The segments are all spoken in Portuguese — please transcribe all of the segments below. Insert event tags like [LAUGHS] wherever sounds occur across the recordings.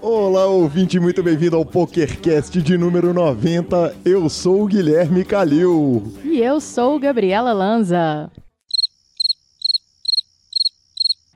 Olá, ouvinte, muito bem-vindo ao PokerCast de número 90. Eu sou o Guilherme Calil. E eu sou Gabriela Lanza.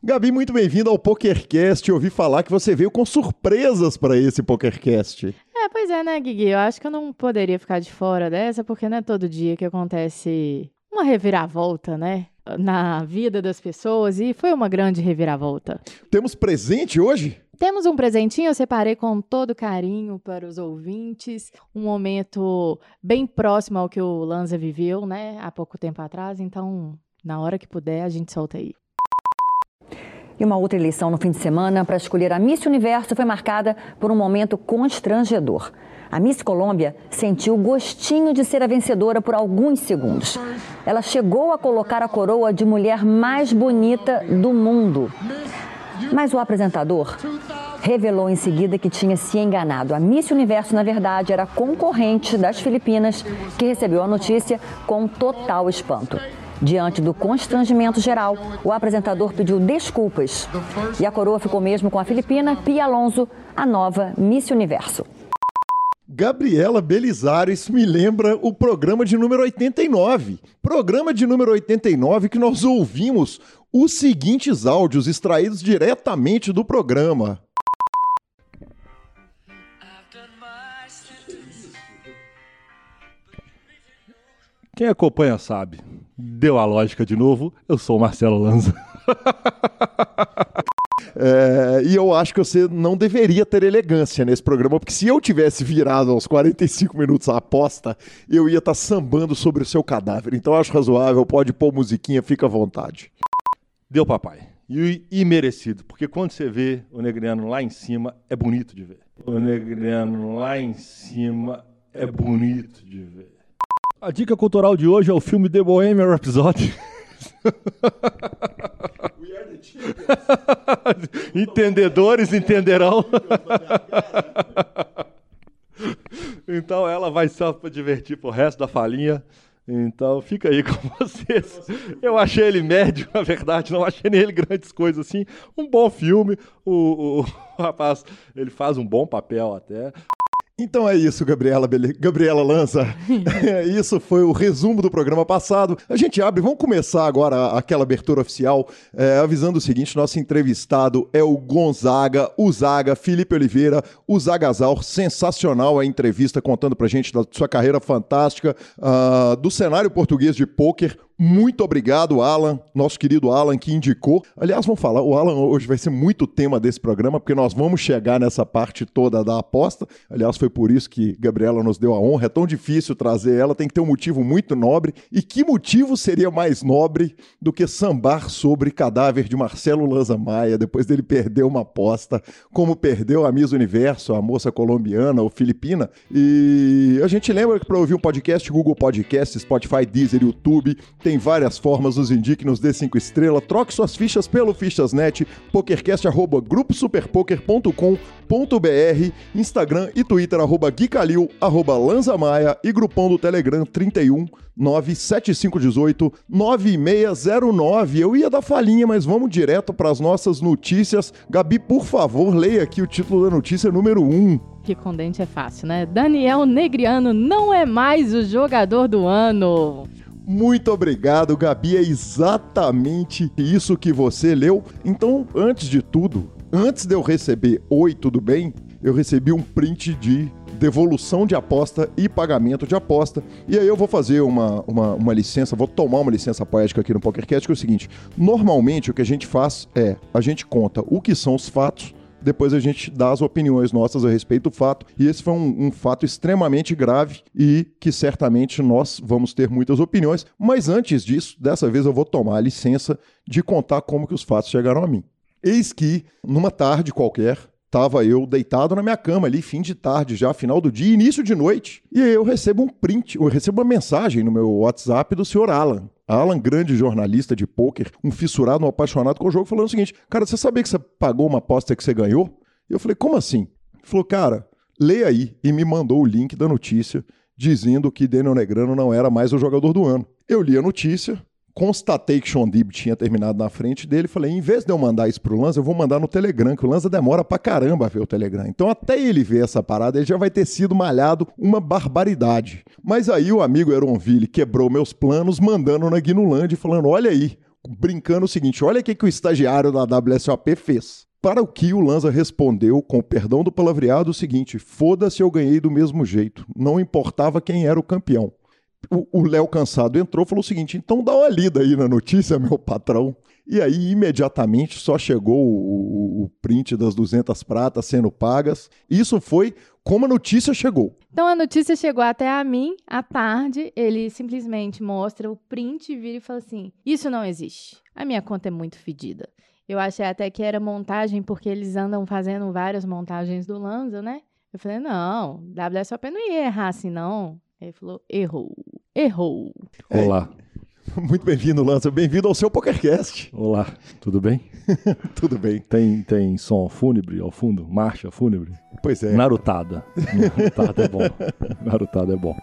Gabi, muito bem-vindo ao PokerCast. ouvi falar que você veio com surpresas para esse PokerCast. É, pois é, né, Guigui? Eu acho que eu não poderia ficar de fora dessa, porque não é todo dia que acontece uma reviravolta, né? Na vida das pessoas, e foi uma grande reviravolta. Temos presente hoje? Temos um presentinho, eu separei com todo carinho para os ouvintes. Um momento bem próximo ao que o Lanza viveu, né? Há pouco tempo atrás. Então, na hora que puder, a gente solta aí. E uma outra eleição no fim de semana para escolher a Miss Universo foi marcada por um momento constrangedor. A Miss Colômbia sentiu o gostinho de ser a vencedora por alguns segundos. Ela chegou a colocar a coroa de mulher mais bonita do mundo. Mas o apresentador revelou em seguida que tinha se enganado. A Miss Universo, na verdade, era concorrente das Filipinas, que recebeu a notícia com total espanto. Diante do constrangimento geral, o apresentador pediu desculpas. E a coroa ficou mesmo com a filipina Pia Alonso, a nova Miss Universo. Gabriela Belisário, isso me lembra o programa de número 89. Programa de número 89 que nós ouvimos os seguintes áudios extraídos diretamente do programa. Quem acompanha sabe. Deu a lógica de novo. Eu sou o Marcelo Lanza. [LAUGHS] É, e eu acho que você não deveria ter elegância nesse programa, porque se eu tivesse virado aos 45 minutos a aposta, eu ia estar tá sambando sobre o seu cadáver. Então eu acho razoável, pode pôr musiquinha, fica à vontade. Deu, papai. E, e merecido, porque quando você vê o Negriano lá em cima, é bonito de ver. O Negriano lá em cima é bonito de ver. A dica cultural de hoje é o filme The Bohemian Rhapsody. [LAUGHS] [LAUGHS] Entendedores entenderão. [LAUGHS] então ela vai só para divertir pro resto da falinha. Então fica aí com [LAUGHS] vocês. Eu achei ele médio, na verdade, não achei nele grandes coisas assim. Um bom filme. O, o, o rapaz, ele faz um bom papel até. Então é isso, Gabriela, Bele... Gabriela Lança. [LAUGHS] isso foi o resumo do programa passado. A gente abre, vamos começar agora aquela abertura oficial, é, avisando o seguinte: nosso entrevistado é o Gonzaga, o Zaga, Felipe Oliveira, o Zagazal. Sensacional a entrevista contando pra gente da sua carreira fantástica, uh, do cenário português de pôquer, muito obrigado, Alan, nosso querido Alan, que indicou. Aliás, vamos falar, o Alan hoje vai ser muito tema desse programa, porque nós vamos chegar nessa parte toda da aposta. Aliás, foi por isso que Gabriela nos deu a honra. É tão difícil trazer ela, tem que ter um motivo muito nobre. E que motivo seria mais nobre do que sambar sobre cadáver de Marcelo Lanza Maia, depois dele perder uma aposta, como perdeu a Miss Universo, a moça colombiana ou filipina. E a gente lembra que para ouvir um podcast, Google Podcast, Spotify, Deezer, YouTube tem várias formas, nos indique, nos dê cinco estrelas, troque suas fichas pelo Fichasnet, pokercast.grupossuperpoker.com.br, Instagram e Twitter, arroba Guicalil, arroba Lanzamaia e grupão do Telegram 31 97518 9609. Eu ia dar falinha, mas vamos direto para as nossas notícias. Gabi, por favor, leia aqui o título da notícia número 1. Um. Que condente é fácil, né? Daniel Negriano não é mais o jogador do ano. Muito obrigado, Gabi. É exatamente isso que você leu. Então, antes de tudo, antes de eu receber Oi, tudo bem? Eu recebi um print de devolução de aposta e pagamento de aposta. E aí eu vou fazer uma, uma, uma, licença, vou tomar uma licença poética aqui no PokerCast, que é o seguinte: normalmente o que a gente faz é a gente conta o que são os fatos depois a gente dá as opiniões nossas a respeito do fato. E esse foi um, um fato extremamente grave e que certamente nós vamos ter muitas opiniões. Mas antes disso, dessa vez eu vou tomar a licença de contar como que os fatos chegaram a mim. Eis que, numa tarde qualquer, Tava eu deitado na minha cama ali, fim de tarde já, final do dia, início de noite. E eu recebo um print, eu recebo uma mensagem no meu WhatsApp do senhor Alan. Alan, grande jornalista de pôquer, um fissurado, um apaixonado com o jogo, falando o seguinte: Cara, você sabia que você pagou uma aposta que você ganhou? E eu falei: Como assim? Ele falou: Cara, leia aí. E me mandou o link da notícia dizendo que Daniel Negrano não era mais o jogador do ano. Eu li a notícia, constatei que Sean Dib tinha terminado na frente dele, falei, em vez de eu mandar isso pro Lanza, eu vou mandar no Telegram, que o Lanza demora pra caramba ver o Telegram. Então até ele ver essa parada, ele já vai ter sido malhado uma barbaridade. Mas aí o amigo Eronville quebrou meus planos, mandando na Guinuland, falando, olha aí, brincando o seguinte, olha o que, o estagiário da WSOP fez. Para o que o Lanza respondeu, com o perdão do palavreado, o seguinte: foda-se, eu ganhei do mesmo jeito. Não importava quem era o campeão o Léo Cansado entrou e falou o seguinte: então dá uma lida aí na notícia, [LAUGHS] meu patrão. E aí, imediatamente, só chegou o, o, print das 200 pratas sendo pagas. Isso foi como a notícia chegou. Então, a notícia chegou até a mim à tarde. Ele simplesmente mostra o print, vira e fala assim: Isso não existe. A minha conta é muito fedida. Eu achei até que era montagem, porque eles andam fazendo várias montagens do Lanza, né? Eu falei: Não, WSOP não ia errar assim, não. Ele falou: Errou errou. Olá. É, [LAUGHS] muito bem-vindo, Lança. Bem-vindo ao seu PokerCast. Olá, tudo bem? [LAUGHS] tudo bem. Tem, tem som fúnebre ao fundo? Marcha fúnebre? Pois é. Narutada. Narutada é bom. [LAUGHS] Narutada é bom.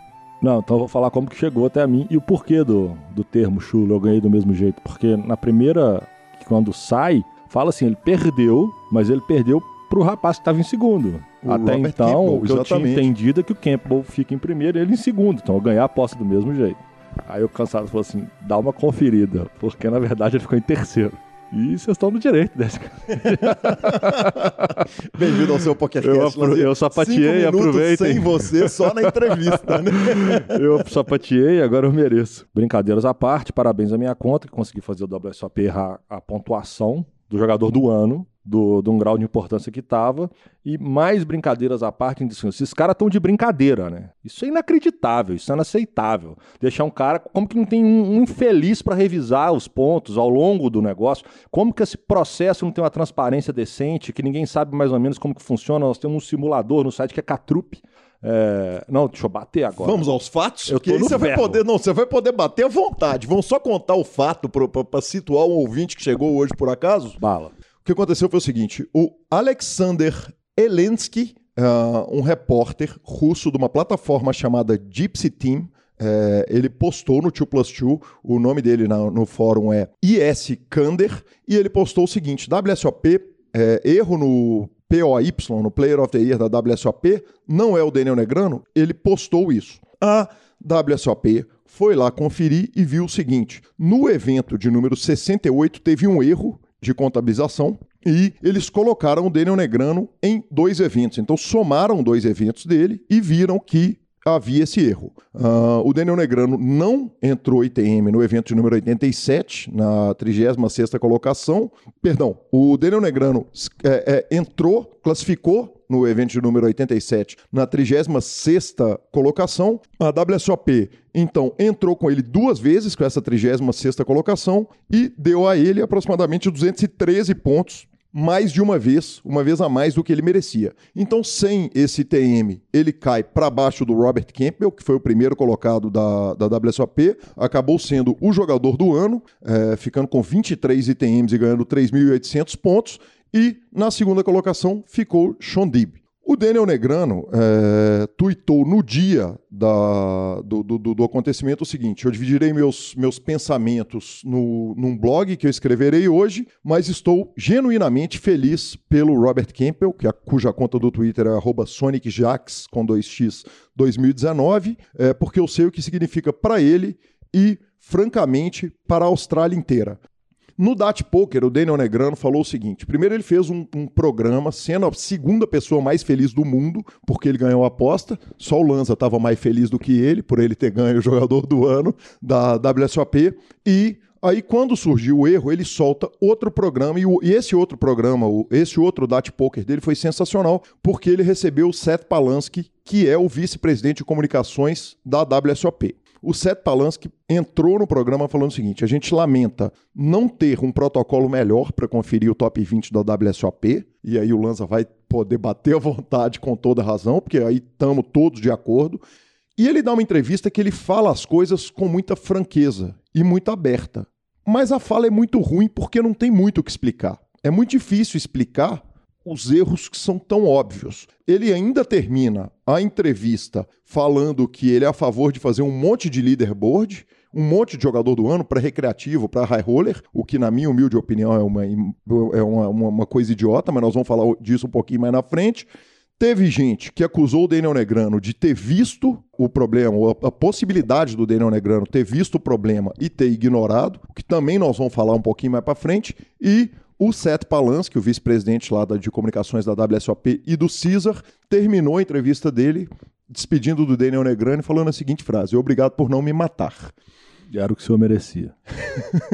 Não, então eu vou falar como que chegou até a mim e o porquê do, do termo chulo eu ganhei do mesmo jeito. Porque na primeira, quando sai, fala assim, ele perdeu, mas ele perdeu pro rapaz que estava em segundo. O Até Robert então, Campbell, o que eu tinha entendido é que o Campbell fica em primeiro e ele em segundo. Então eu ganhar a posse do mesmo jeito. Aí o cansado falou assim: dá uma conferida, porque na verdade ele ficou em terceiro. E vocês estão no direito desse [LAUGHS] Bem-vindo ao seu podcast. Eu, eu sapateei, aproveitem. sem você, só na entrevista, né? [LAUGHS] eu sapateei, agora eu mereço. Brincadeiras à parte, parabéns à minha conta, que consegui fazer o WSOP errar a pontuação do jogador do ano do, de um grau de importância que estava. E mais brincadeiras à parte, assim, esses caras estão de brincadeira, né? Isso é inacreditável, isso é inaceitável. Deixar um cara, como que não tem um, um infeliz para revisar os pontos ao longo do negócio? Como que esse processo não tem uma transparência decente, que ninguém sabe mais ou menos como que funciona? Nós temos um simulador no site que é Catrup. É... Não, deixa eu bater agora. Vamos aos fatos? Eu tô aí você vai poder, não, você vai poder bater à vontade. Vamos só contar o fato para situar um ouvinte que chegou hoje por acaso? Bala. O que aconteceu foi o seguinte: o Alexander Elensky, uh, um repórter russo de uma plataforma chamada Gypsy Team, é, ele postou no 2 Plus 2, o nome dele na, no fórum é IS Kander, e ele postou o seguinte: WSOP, é, erro no POY, no Player of the Year da WSOP, não é o Daniel Negrano, ele postou isso. A WSOP foi lá conferir e viu o seguinte: no evento de número 68 teve um erro de contabilização e eles colocaram o Daniel Negrano em dois eventos. Então somaram dois eventos dele e viram que havia esse erro. Uh, o Daniel Negrano não entrou ITM no evento de número 87, na 36 colocação. Perdão, o Daniel Negrano é, é, entrou, classificou no evento número 87, na 36 colocação. A WSOP, então, entrou com ele duas vezes com essa 36 colocação e deu a ele aproximadamente 213 pontos mais de uma vez, uma vez a mais do que ele merecia. Então, sem esse TM, ele cai para baixo do Robert Campbell, que foi o primeiro colocado da, da WSOP, acabou sendo o jogador do ano, é, ficando com 23 ITMs e ganhando 3.800 pontos, e na segunda colocação ficou Sean Dib. O Daniel Negrano é, tuitou no dia da, do, do, do, acontecimento o seguinte: eu dividirei meus, meus pensamentos no, num blog que eu escreverei hoje, mas estou genuinamente feliz pelo Robert Campbell, que a, cuja conta do Twitter é SonicJax com 2x 2019, é, porque eu sei o que significa para ele e francamente, para a Austrália inteira. No Dat Poker, o Daniel Negrano falou o seguinte: primeiro, ele fez um, um, programa sendo a segunda pessoa mais feliz do mundo, porque ele ganhou a aposta. Só o Lanza estava mais feliz do que ele, por ele ter ganho o jogador do ano da WSOP. E Aí, quando surgiu o erro, ele solta outro programa, e, o, e esse outro programa, o, esse outro Dat Poker dele foi sensacional, porque ele recebeu o Seth Palansky, que é o vice-presidente de comunicações da WSOP. O Seth Palansky entrou no programa falando o seguinte: a gente lamenta não ter um protocolo melhor para conferir o top 20 da WSOP, e aí o Lanza vai poder bater à vontade com toda razão, porque aí estamos todos de acordo. E ele dá uma entrevista que ele fala as coisas com muita franqueza e muito aberta. Mas a fala é muito ruim porque não tem muito o que explicar. É muito difícil explicar os erros que são tão óbvios. Ele ainda termina a entrevista falando que ele é a favor de fazer um monte de leaderboard, um monte de jogador do ano para recreativo, para high roller, o que, na minha humilde opinião, é, uma, é uma, uma, coisa idiota, mas nós vamos falar disso um pouquinho mais na frente. Teve gente que acusou o Daniel Negrano de ter visto o problema, a, a, possibilidade do Daniel Negrano ter visto o problema e ter ignorado, o que também nós vamos falar um pouquinho mais para frente, e o Seth Palansky, o vice-presidente lá de comunicações da WSOP e do Caesar, terminou a entrevista dele despedindo do Daniel Negrano e falando a seguinte frase: Obrigado por não me matar. Era o que o senhor merecia.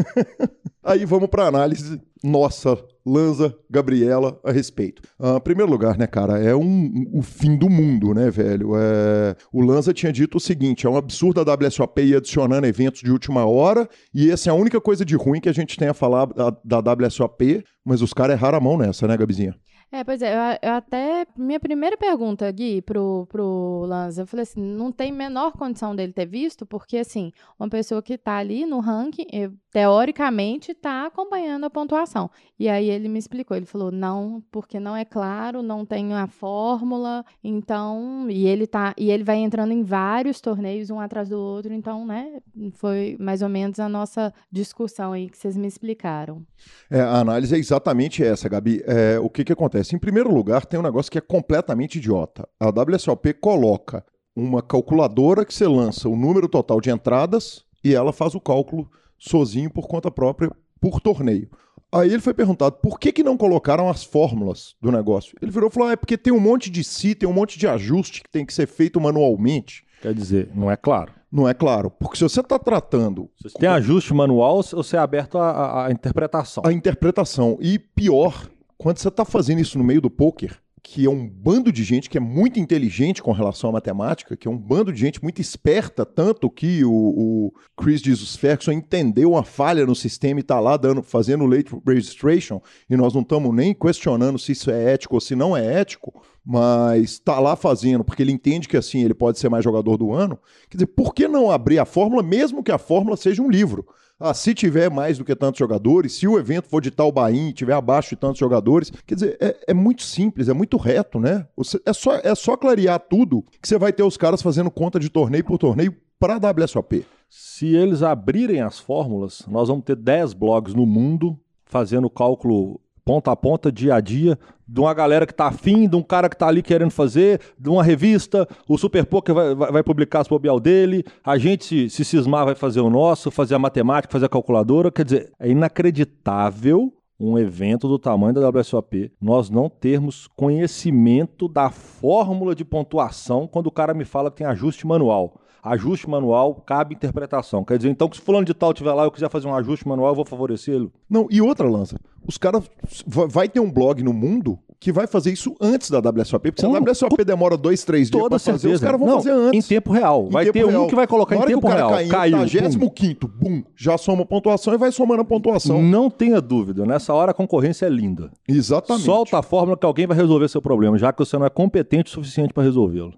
[LAUGHS] Aí vamos para análise nossa, Lanza, Gabriela, a respeito. Uh, primeiro lugar, né, cara, é um, o fim do mundo, né, velho? É, o Lanza tinha dito o seguinte: é um absurdo a WSOP ir adicionando eventos de última hora, e essa é a única coisa de ruim que a gente tem a falar da, da WSOP, mas os caras erraram a mão nessa, né, Gabizinha? É, pois é, eu, eu, até. Minha primeira pergunta, Gui, pro, pro Lanza, eu falei assim: não tem menor condição dele ter visto, porque, assim, uma pessoa que tá ali no ranking, eu, teoricamente, tá acompanhando a pontuação. E aí ele me explicou: ele falou, não, porque não é claro, não tem a fórmula, então. E ele tá. E ele vai entrando em vários torneios, um atrás do outro, então, né? Foi mais ou menos a nossa discussão aí que vocês me explicaram. É, a análise é exatamente essa, Gabi. É, o que que acontece? Acontece? Em primeiro lugar, tem um negócio que é completamente idiota. A WSOP coloca uma calculadora que você lança o número total de entradas e ela faz o cálculo sozinho por conta própria por torneio. Aí ele foi perguntado por que, que não colocaram as fórmulas do negócio. Ele virou e falou: ah, é porque tem um monte de si, tem um monte de ajuste que tem que ser feito manualmente. Quer dizer, não é claro. Não é claro. Porque se você está tratando. Se tem ajuste manual ou você é aberto à interpretação? A interpretação. E pior, quando você está fazendo isso no meio do poker, que é um bando de gente que é muito inteligente com relação à matemática, que é um bando de gente muito esperta, tanto que o, o Chris Jesus Ferguson entendeu uma falha no sistema e está lá dando, fazendo late registration, e nós não estamos nem questionando se isso é ético ou se não é ético, mas está lá fazendo, porque ele entende que assim ele pode ser mais jogador do ano. Quer dizer, por que não abrir a fórmula, mesmo que a fórmula seja um livro? Ah, se tiver mais do que tantos jogadores, se o evento for de tal Bahia e tiver abaixo de tantos jogadores, quer dizer, é, é muito simples, é muito reto, né? Você, é, só, é só clarear tudo que você vai ter os caras fazendo conta de torneio por torneio para a WSOP. Se eles abrirem as fórmulas, nós vamos ter 10 blogs no mundo fazendo cálculo ponta a ponta, dia a dia, de uma galera que tá afim, de um cara que tá ali querendo fazer, de uma revista, o Super Poker vai, vai, vai publicar as bobeal dele, a gente, se, se cismar, vai fazer o nosso, fazer a matemática, fazer a calculadora. Quer dizer, é inacreditável um evento do tamanho da WSOP, nós não termos conhecimento da fórmula de pontuação quando o cara me fala que tem ajuste manual ajuste manual, cabe interpretação. Quer dizer, então, que se fulano de tal tiver lá e eu quiser fazer um ajuste manual, eu vou favorecê-lo. Não, e outra lança. Os caras. Vai ter um blog no mundo que vai fazer isso antes da WSOP, porque se a WSOP demora dois, três dias para fazer, os caras vão Não, fazer antes. Em tempo real. Em vai tempo ter real. um que vai colocar em tempo real. Caiu, Caiu, quinto, bum, já soma pontuação e vai somando a pontuação. Não tenha dúvida, nessa hora a concorrência é linda. Exatamente. Solta a fórmula que alguém vai resolver seu problema, já que você não é competente o suficiente para resolvê-lo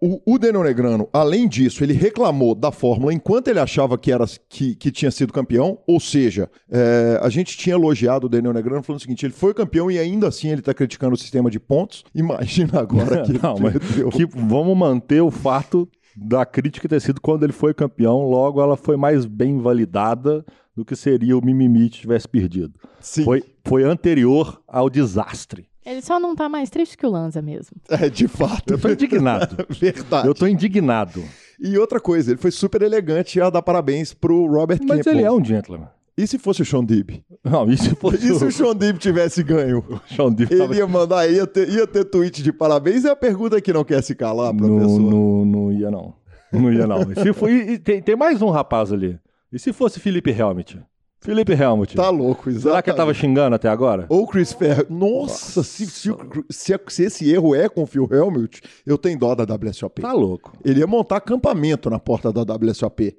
o, o Daniel Negrano, além disso, ele reclamou da fórmula enquanto ele achava que, era, que, que tinha sido campeão, ou seja, é, a gente tinha elogiado o Daniel Negrano falando o seguinte: ele foi campeão e ainda assim ele está criticando o sistema de pontos. Imagina agora [LAUGHS] que. Não, mas que vamos manter o fato da crítica ter sido quando ele foi campeão, logo ela foi mais bem validada do que seria o mimimi se tivesse perdido. Sim. Foi, foi anterior ao desastre. Ele só não tá mais triste que o Lanza mesmo. [LAUGHS] É, de fato. Eu tô indignado. [LAUGHS] Verdade. Eu tô indignado. E outra coisa, ele foi super elegante a dar parabéns pro Robert Mas Campbell. ele é um gentleman. E se fosse o Sean Dib? Não, e se fosse E se o Sean Dib tivesse ganho? [LAUGHS] O Sean Dib Ele tava... ia mandar, ia ter, ia ter tweet de parabéns e a pergunta que não quer se calar, professor? Não, não, não ia não. Não ia não. se for, e, tem, tem mais um rapaz ali. E se fosse Felipe Helmut? Felipe Helmut. Tá louco, exato. Será que ele tava xingando até agora? Ou Chris Ferro. Nossa, Nossa. Se, se, se, se, esse erro é com o Phil Helmut, eu tenho dó da WSOP. Tá louco. Ele ia montar acampamento na porta da WSOP.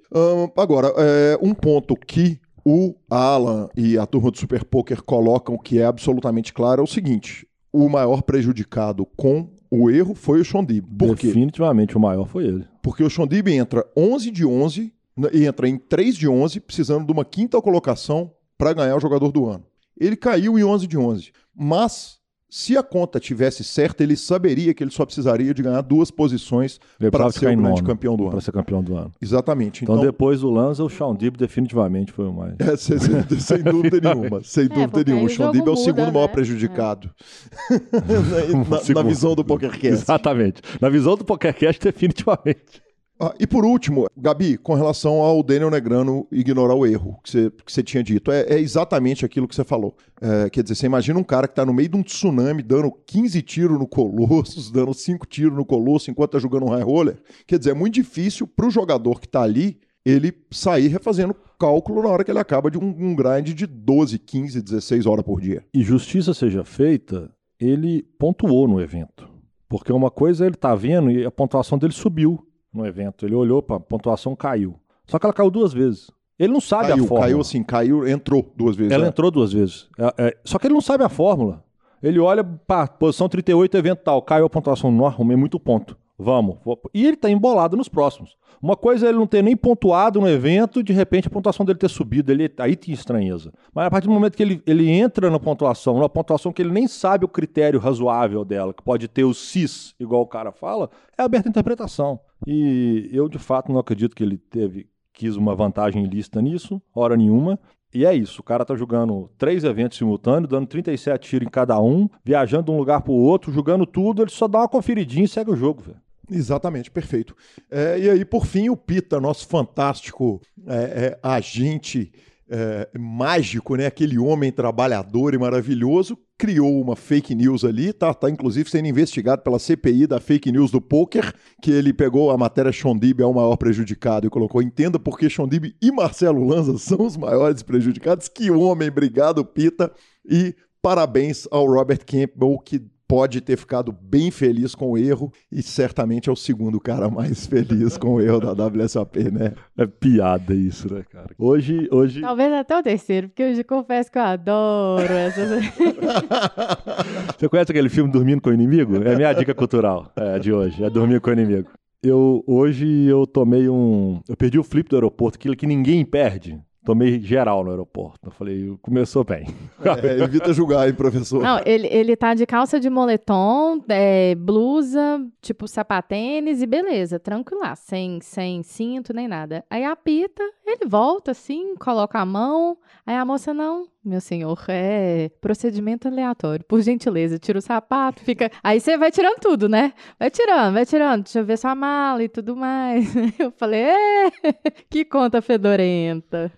Agora, é, um ponto que o Alan e a turma do Super Poker colocam que é absolutamente claro é o seguinte: o maior prejudicado com o erro foi o Shondib. Por Definitivamente o maior foi ele. Porque o Shondib entra 11 de 11 e entra em 3 de 11, precisando de uma quinta colocação para ganhar o jogador do ano. Ele caiu em 11 de 11, mas se a conta tivesse certa, ele saberia que ele só precisaria de ganhar duas posições para ser o grande nono campeão do Para ano. ser campeão do ano. Exatamente. Então, Então, depois do Lanza, o Sean Dib definitivamente foi o mais. é, sem, sem- [LAUGHS] sem dúvida nenhuma. Sem dúvida porque aí nenhuma. O Sean Dib é o muda, segundo maior né? prejudicado. [LAUGHS] [LAUGHS] na, na- na Segundo. visão do PokerCast. Exatamente. Na visão do PokerCast, definitivamente. Ah, e por último, Gabi, com relação ao Daniel Negrano ignorar o erro que você, que você tinha dito, é, é exatamente aquilo que você falou. É, quer dizer, você imagina um cara que está no meio de um tsunami dando 15 tiros no Colossus, [LAUGHS] dando 5 tiros no Colosso enquanto está jogando um high roller. Quer dizer, é muito difícil para o jogador que está ali ele sair refazendo cálculo na hora que ele acaba de um, um grind de 12, 15, 16 horas por dia. E justiça seja feita, ele pontuou no evento. Porque uma coisa ele tá vendo e a pontuação dele subiu no evento. Ele olhou para a pontuação caiu. Só que ela caiu duas vezes. Ele não sabe a Caiu, fórmula. caiu assim, caiu, entrou duas vezes. Ela né? entrou duas vezes. É, é, só que ele não sabe a fórmula. Ele olha, pá, posição 38, evento tal, caiu a pontuação. Não, arrumei muito ponto. Vamos. E ele tá embolado nos próximos. Uma coisa é ele não ter nem pontuado no evento, de repente a pontuação dele ter subido, ele, aí tinha estranheza. Mas a partir do momento que ele, ele entra na pontuação, numa pontuação que ele nem sabe o critério razoável dela, que pode ter o CIS, igual o cara fala, é aberta a interpretação. E eu, de fato, não acredito que ele teve, quis uma vantagem ilícita nisso, hora nenhuma. E é isso, o cara tá jogando três eventos simultâneos, dando 37 tiros em cada um, viajando de um lugar pro outro, jogando tudo, ele só dá uma conferidinha e segue o jogo, velho. Exatamente, perfeito. É, e aí, por fim, o Pita, nosso fantástico é, é, agente é, mágico, né? Aquele homem trabalhador e maravilhoso, criou uma fake news ali, tá, tá inclusive sendo investigado pela CPI da fake news do poker, que ele pegou a matéria Shondib é o maior prejudicado e colocou, entenda por que Shondib e Marcelo Lanza [LAUGHS] são os maiores prejudicados. Que homem, obrigado, Pita. E parabéns ao Robert Campbell, que pode ter ficado bem feliz com o erro e certamente é o segundo cara mais feliz com o erro da WSOP, né? É piada isso, né, cara? Hoje, hoje. Talvez até o terceiro, porque eu já confesso que eu adoro essas. [LAUGHS] Você conhece aquele filme Dormindo com o Inimigo? É a minha dica cultural é, de hoje, é Dormir com o Inimigo. Eu, hoje eu tomei um. Eu perdi o flip do aeroporto, aquilo que ninguém perde. Tomei geral no aeroporto. Eu falei, começou bem. É, evita julgar, hein, professor? Não, ele, ele tá de calça de moletom, é, blusa, tipo sapatênis e beleza, tranquila, sem, sem cinto nem nada. Aí apita, ele volta assim, coloca a mão, aí a moça, não, meu senhor, é procedimento aleatório, por gentileza, tira o sapato, fica... Aí você vai tirando tudo, né? Vai tirando, vai tirando, deixa eu ver sua mala e tudo mais. [LAUGHS] Eu falei, é, que conta fedorenta.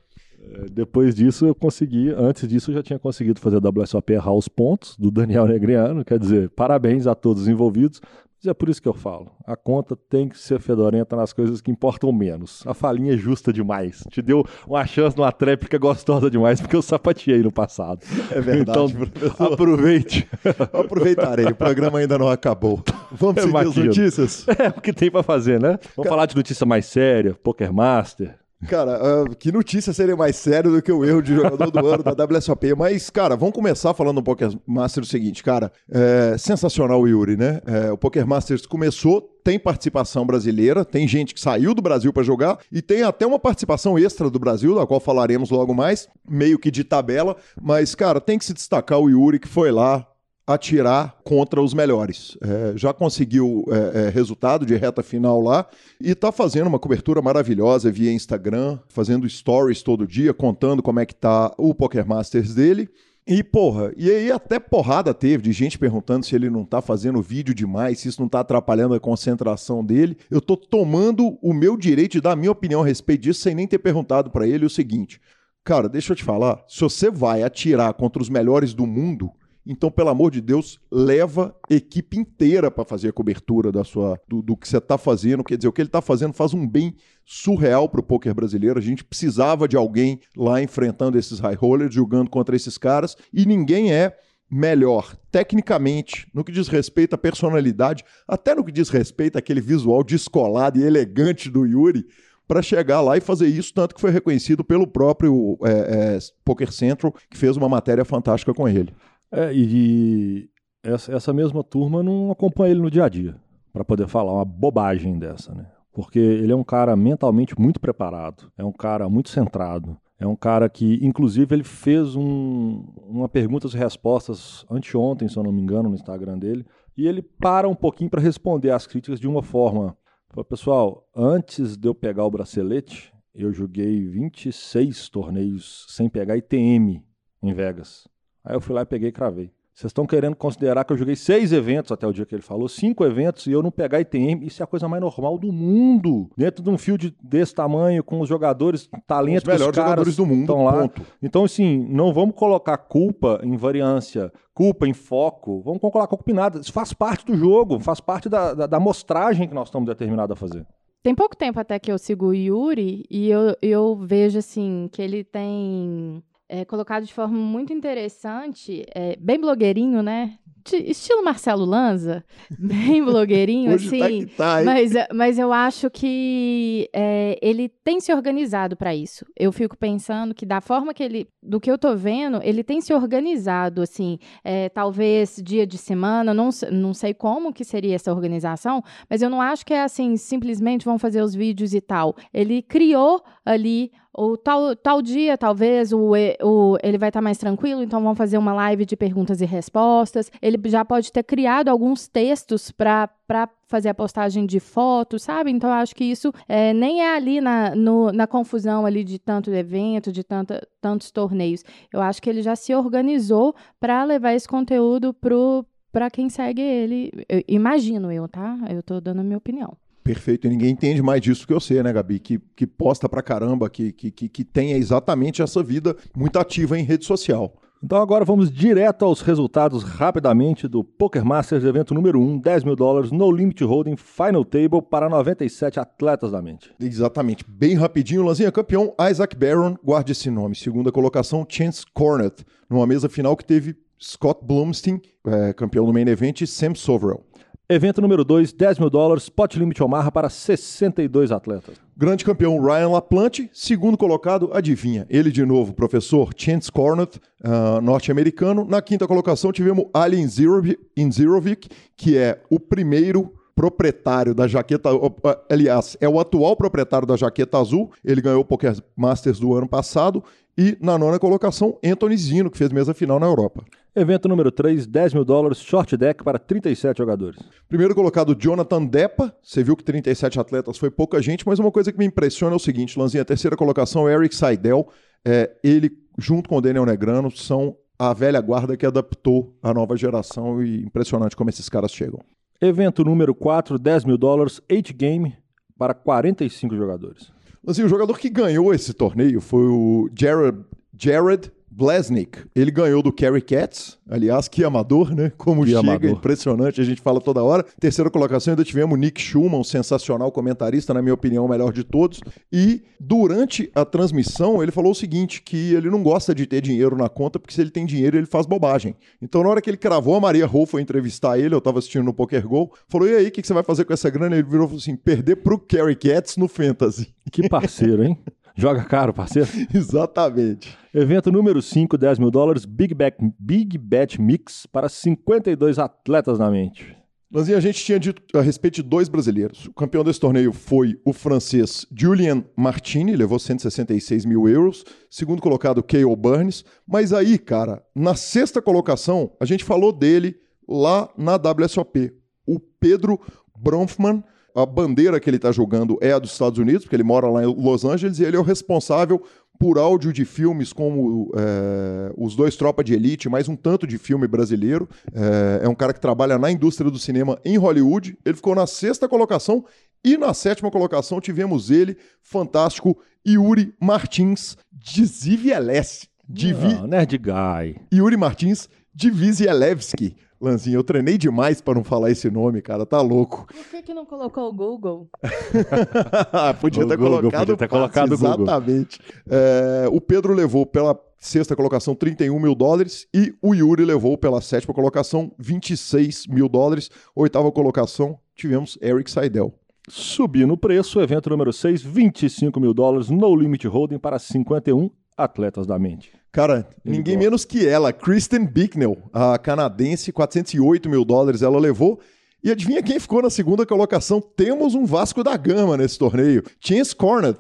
Depois disso, eu consegui. Antes disso, eu já tinha conseguido fazer a WSOP errar os pontos do Daniel Negriano. Quer dizer, parabéns a todos os envolvidos. Mas é por isso que eu falo. A conta tem que ser fedorenta nas coisas que importam menos. A falinha é justa demais. Te deu uma chance numa tréplica gostosa demais, porque eu sapateei no passado. É verdade, Então, professor. aproveite. [LAUGHS] Aproveitarei, o programa ainda não acabou. Vamos [LAUGHS] seguir as notícias? É o que tem pra fazer, né? Vamos falar de notícia mais séria, Poker Master. Cara, ah, que notícia seria mais sério do que o erro de jogador do ano da WSOP. Mas, cara, vamos começar falando no Poker Master o seguinte, cara. É sensacional o Yuri, né? É, o Poker Masters começou, tem participação brasileira, tem gente que saiu do Brasil para jogar e tem até uma participação extra do Brasil, da qual falaremos logo mais, meio que de tabela. Mas, cara, tem que se destacar o Yuri que foi lá, atirar contra os melhores. É, já conseguiu é, é, resultado de reta final lá e tá fazendo uma cobertura maravilhosa via Instagram, fazendo stories todo dia, contando como é que tá o Poker Masters dele. E, porra, e aí até porrada teve de gente perguntando se ele não tá fazendo vídeo demais, se isso não tá atrapalhando a concentração dele. Eu tô tomando o meu direito de dar a minha opinião a respeito disso sem nem ter perguntado para ele o seguinte. Cara, deixa eu te falar, se você vai atirar contra os melhores do mundo, então, pelo amor de Deus, leva equipe inteira para fazer a cobertura da sua, do, do que você está fazendo. Quer dizer, o que ele está fazendo faz um bem surreal para o poker brasileiro. A gente precisava de alguém lá enfrentando esses high rollers, jogando contra esses caras, e ninguém é melhor tecnicamente no que diz respeito à personalidade, até no que diz respeito àquele visual descolado e elegante do Yuri, para chegar lá e fazer isso, tanto que foi reconhecido pelo próprio é, é, Poker Central, que fez uma matéria fantástica com ele. É, e essa, essa mesma turma não acompanha ele no dia a dia para poder falar uma bobagem dessa, né? Porque ele é um cara mentalmente muito preparado, é um cara muito centrado, É um cara que, inclusive, ele fez um, uma perguntas e respostas anteontem, se eu não me engano, no Instagram dele. E ele para um pouquinho para responder às críticas de uma forma. Falou, pessoal, antes de eu pegar o bracelete, eu joguei 26 torneios sem pegar ITM em Vegas. Aí eu fui lá e peguei e cravei. Vocês estão querendo considerar que eu joguei seis eventos até o dia que ele falou, cinco eventos e eu não pegar ITM, isso é a coisa mais normal do mundo. Dentro de um field desse tamanho, com os jogadores, talentos, os melhores jogadores do mundo, estão lá. Ponto. Então, assim, não vamos colocar culpa em variância, culpa em foco, vamos colocar culpa em nada. Isso faz parte do jogo, faz parte da, da, da mostragem que nós estamos determinados a fazer. Tem pouco tempo até que eu sigo o Yuri e eu, eu vejo, assim, que ele tem é, colocado de forma muito interessante, é, bem blogueirinho, né? De, estilo Marcelo Lanza, [LAUGHS] bem blogueirinho, Hoje assim. Tá tá, mas, mas eu acho que é, ele tem se organizado para isso. Eu fico pensando que da forma que ele, do que eu tô vendo, ele tem se organizado, assim, é, talvez dia de semana, não, não sei como que seria essa organização, mas eu não acho que é assim, simplesmente vão fazer os vídeos e tal. Ele criou ali ou tal, tal dia, talvez, o, o, ele vai estar tá mais tranquilo, então vamos fazer uma live de perguntas e respostas. Ele já pode ter criado alguns textos para fazer a postagem de fotos, sabe? Então, eu acho que isso é, nem é ali na, no, na confusão ali de tanto evento, de tantos torneios. Eu acho que ele já se organizou para levar esse conteúdo para quem segue ele. Eu, imagino eu, tá? Eu estou dando a minha opinião. Perfeito, e ninguém entende mais disso que você, né, Gabi? Que, que posta pra caramba, que, que, que, que tenha exatamente essa vida muito ativa em rede social. Então agora vamos direto aos resultados rapidamente do Poker Masters evento número 1, 10 mil dólares, no limit holding, final table para 97 atletas da mente. Exatamente, bem rapidinho, Lanzinha, campeão Isaac Barron, guarde esse nome, segunda colocação Chance Cornet, numa mesa final que teve Scott Blumstein, é, campeão no main event, e Sam Soverell. Evento número 2, 10 mil dólares, pot limit Omaha para 62 atletas. Grande campeão Ryan LaPlante, segundo colocado, adivinha, ele de novo, professor Chance Cornett, uh, norte-americano. Na quinta colocação tivemos Ali Inzirovic, que é o primeiro proprietário da jaqueta, aliás, é o atual proprietário da jaqueta azul. Ele ganhou o Poker Masters do ano passado. E na nona colocação, Anthony Zino, que fez mesa final na Europa. Evento número 3, 10 mil dólares, short deck para 37 jogadores. Primeiro colocado, Jonathan Depa. Você viu que 37 atletas foi pouca gente, mas uma coisa que me impressiona é o seguinte, Lanzinha, a terceira colocação, Eric Seidel. É, ele, junto com o Daniel Negrano, são a velha guarda que adaptou a nova geração e impressionante como esses caras chegam. Evento número 4, 10 mil dólares, 8 game para 45 jogadores. Assim, o jogador que ganhou esse torneio foi o Jared, Jared Blesnik. Ele ganhou do Kerry Katz, aliás, que amador, né? Como que chega, amador. impressionante, a gente fala toda hora. Terceira colocação, ainda tivemos Nick Schumann, um sensacional comentarista, na minha opinião, o melhor de todos. E durante a transmissão, ele falou o seguinte: que ele não gosta de ter dinheiro na conta, porque se ele tem dinheiro, ele faz bobagem. Então, na hora que ele cravou, a Maria Rô foi entrevistar ele, eu tava assistindo no Poker Go, falou: e aí, o que, que você vai fazer com essa grana? Ele virou assim: perder pro Kerry Katz no Fantasy. Que parceiro, hein? [LAUGHS] Joga caro, parceiro? [LAUGHS] Exatamente. Evento número 5, 10 mil dólares, Big, Back, Big Bet Mix para 52 atletas na mente. Lanzinha, a gente tinha dito a respeito de dois brasileiros. O campeão desse torneio foi o francês Julian Martini, levou 166 mil euros. Segundo colocado, K.O. Burns. Mas aí, cara, na sexta colocação, a gente falou dele lá na WSOP. O Pedro Bronfman a bandeira que ele está jogando é a dos Estados Unidos, porque ele mora lá em Los Angeles, e ele é o responsável por áudio de filmes como é, Os Dois Tropa de Elite, mais um tanto de filme brasileiro. É, é, um cara que trabalha na indústria do cinema em Hollywood. Ele ficou na sexta colocação e na sétima colocação tivemos ele, fantástico, Yuri Martins de Zivielewski. Divi... Não, Nerd Guy. Yuri Martins de Vizielewski. Lanzinho, eu treinei demais para não falar esse nome, cara, tá louco. Por que, que não colocou o Google? [LAUGHS] podia, o ter Google, colocado podia ter colocado o Google. Exatamente. É, o Pedro levou pela sexta colocação 31 mil dólares e o Yuri levou pela sétima colocação 26 mil dólares. Oitava colocação tivemos Eric Seidel. Subindo o preço, evento número 6, 25 mil dólares, no limit holding para 51 atletas da mente. Cara, Ele ninguém gosta. menos que ela, Kristen Bicknell, a canadense, 408 mil dólares ela levou. E adivinha quem ficou na segunda colocação? Temos um Vasco da Gama nesse torneio. Chance Cornet.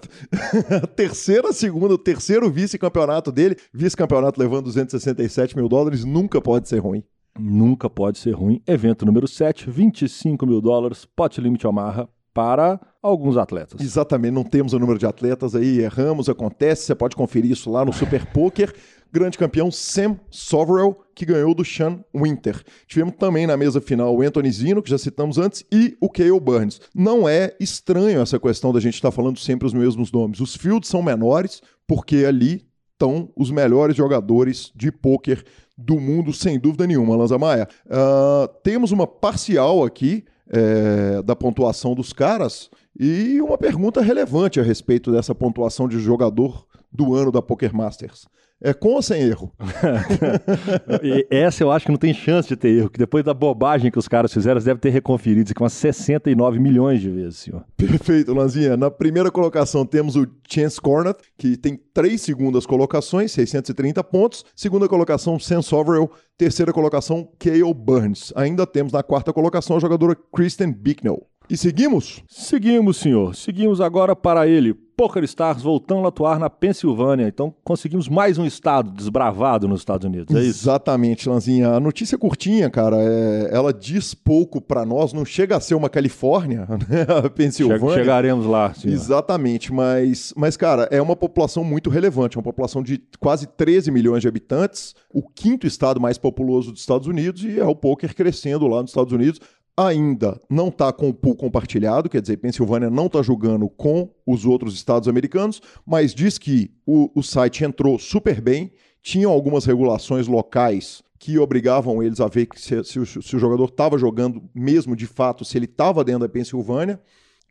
[LAUGHS] terceira, segunda, terceiro vice-campeonato dele. Vice-campeonato levando 267 mil dólares. Nunca pode ser ruim. Nunca pode ser ruim. Evento número 7, 25 mil dólares, pot limite Omaha para alguns atletas. Exatamente, não temos o número de atletas aí, erramos, acontece, você pode conferir isso lá no Super Poker. Grande campeão Sam Soverell, que ganhou do Sean Winter. Tivemos também na mesa final o Anthony Zino, que já citamos antes, e o Cale Burns. Não é estranho essa questão da gente estar falando sempre os mesmos nomes. Os fields são menores, porque ali estão os melhores jogadores de pôquer do mundo, sem dúvida nenhuma, Lanza Maia. Uh, temos uma parcial aqui é, da pontuação dos caras e uma pergunta relevante a respeito dessa pontuação de jogador do ano da Poker Masters. É com ou sem erro? [LAUGHS] essa eu acho que não tem chance de ter erro, que depois da bobagem que os caras fizeram, eles devem ter reconferido isso aqui umas 69 milhões de vezes, senhor. Perfeito, Lanzinha. Na primeira colocação temos o Chance Cornet, que tem três segundas colocações, 630 pontos. Segunda colocação, Sam Soverell. Terceira colocação, Cale Burns. Ainda temos na quarta colocação a jogadora Kristen Bicknell. E seguimos? Seguimos, senhor. Seguimos agora para ele, Poker Stars voltando a atuar na Pensilvânia. Então conseguimos mais um estado desbravado nos Estados Unidos, é isso? Exatamente, Lanzinha. A notícia é curtinha, cara. É... ela diz pouco para nós. Não chega a ser uma Califórnia, [LAUGHS] né? A Pensilvânia. Chegaremos lá, senhor. Exatamente. Mas, mas, cara, é uma população muito relevante. É uma população de quase 13 milhões de habitantes. O quinto estado mais populoso dos Estados Unidos e é o poker crescendo lá nos Estados Unidos ainda não está com o pool compartilhado, quer dizer, Pensilvânia não está jogando com os outros estados americanos, mas diz que o, o site entrou super bem, tinham algumas regulações locais que obrigavam eles a ver se, se, se o jogador estava jogando mesmo de fato, se ele estava dentro da Pensilvânia.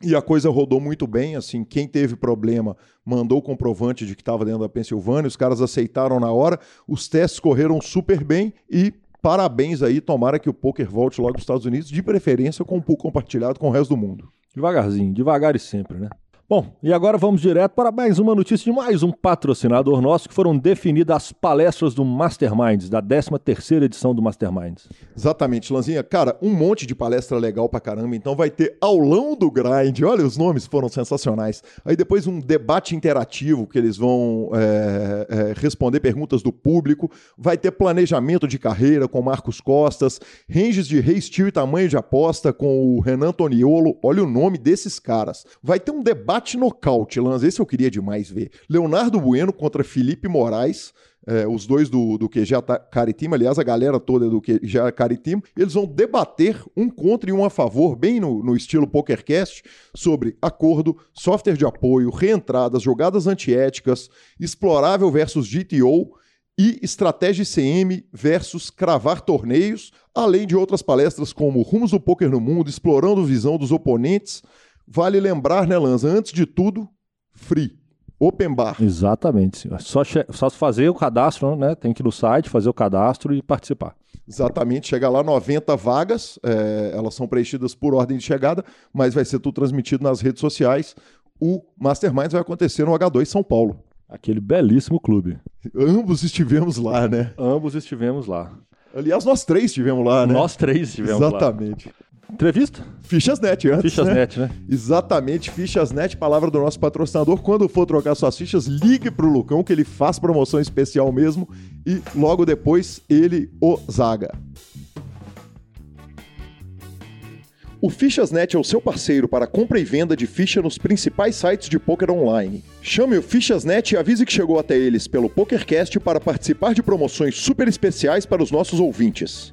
E a coisa rodou muito bem, assim, quem teve problema mandou o comprovante de que estava dentro da Pensilvânia, os caras aceitaram na hora, os testes correram super bem e parabéns aí, tomara que o poker volte logo para os Estados Unidos, de preferência com um pool compartilhado com o resto do mundo. Devagarzinho, devagar e sempre, né? Bom, e agora vamos direto para mais uma notícia de mais um patrocinador nosso, que foram definidas as palestras do Masterminds, da 13ª edição do Masterminds. Exatamente, Lanzinha. Cara, um monte de palestra legal pra caramba, então vai ter aulão do grind, olha, os nomes foram sensacionais. Aí depois um debate interativo, que eles vão é, é, responder perguntas do público, vai ter planejamento de carreira com Marcos Costas, ranges de rei e tamanho de aposta com o Renan Toniolo, olha o nome desses caras. Vai ter um debate Empate nocaute, Lanz, esse eu queria demais ver. Leonardo Bueno contra Felipe Moraes. É, os dois do, do QG Caritima, aliás, a galera toda do QG Caritima, eles vão debater um contra e um a favor, bem no, no estilo PokerCast, sobre acordo, software de apoio, reentradas, jogadas antiéticas, explorável versus GTO e estratégia ICM versus cravar torneios, além de outras palestras como Rumos do Poker no Mundo, explorando visão dos oponentes, Vale lembrar, né, Lanza, antes de tudo, free. Open bar. Exatamente. Só, só fazer o cadastro, né? Tem que ir no site, fazer o cadastro e participar. Exatamente, chega lá 90 vagas, é, elas são preenchidas por ordem de chegada, mas vai ser tudo transmitido nas redes sociais. O Masterminds vai acontecer no H2 São Paulo. Aquele belíssimo clube. Ambos estivemos lá, né? Ambos estivemos lá. Aliás, nós três estivemos lá, né? Nós três estivemos Exatamente. lá. Exatamente. Entrevista? Fichas.net antes, Fichas.net, né? né? Exatamente, Fichas.net, palavra do nosso patrocinador. Quando for trocar suas fichas, ligue pro Lucão que ele faz promoção especial mesmo e logo depois ele o zaga. O Fichas.net é o seu parceiro para compra e venda de ficha nos principais sites de poker online. Chame o Fichas.net e avise que chegou até eles pelo PokerCast para participar de promoções super especiais para os nossos ouvintes.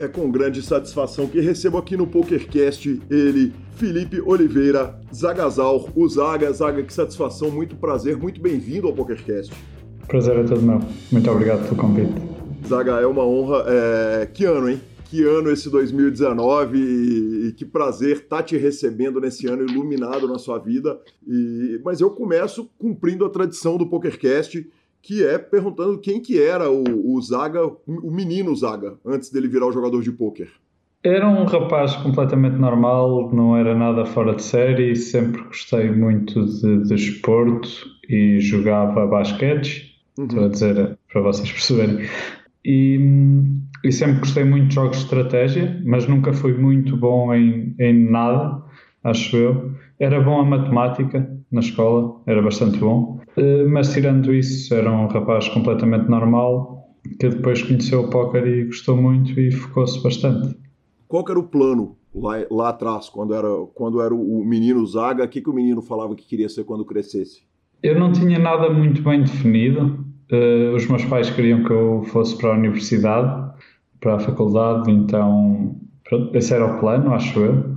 É com grande satisfação que recebo aqui no PokerCast ele, Felipe Oliveira, Zagazal, o Zaga. Zaga, que satisfação, muito prazer, muito bem-vindo ao PokerCast. Prazer é todo meu. Muito obrigado pelo convite. Zaga, é uma honra. É... Que ano, hein? Que ano esse 2019 e, que prazer estar tá te recebendo nesse ano iluminado na sua vida. E... Mas eu começo cumprindo a tradição do PokerCast, que é perguntando quem que era o, o Zaga, o menino Zaga, antes dele virar o jogador de pôquer. Era um rapaz completamente normal, não era nada fora de série, sempre gostei muito de desporto de e jogava basquete, uhum. estou a dizer para vocês [LAUGHS] perceberem. E, e, sempre gostei muito de jogos de estratégia, mas nunca fui muito bom em, em nada, acho eu. Era bom a matemática na escola, era bastante bom, eh, mas tirando isso, era um rapaz completamente normal que depois conheceu o póquer e gostou muito e focou-se bastante. Qual era o plano lá, lá atrás, quando era, quando era o menino Zaga? O que, que o menino falava que queria ser quando crescesse? Eu não tinha nada muito bem definido. Uh, os meus pais queriam que eu fosse para a universidade, para a faculdade, então pronto, esse era o plano, acho eu.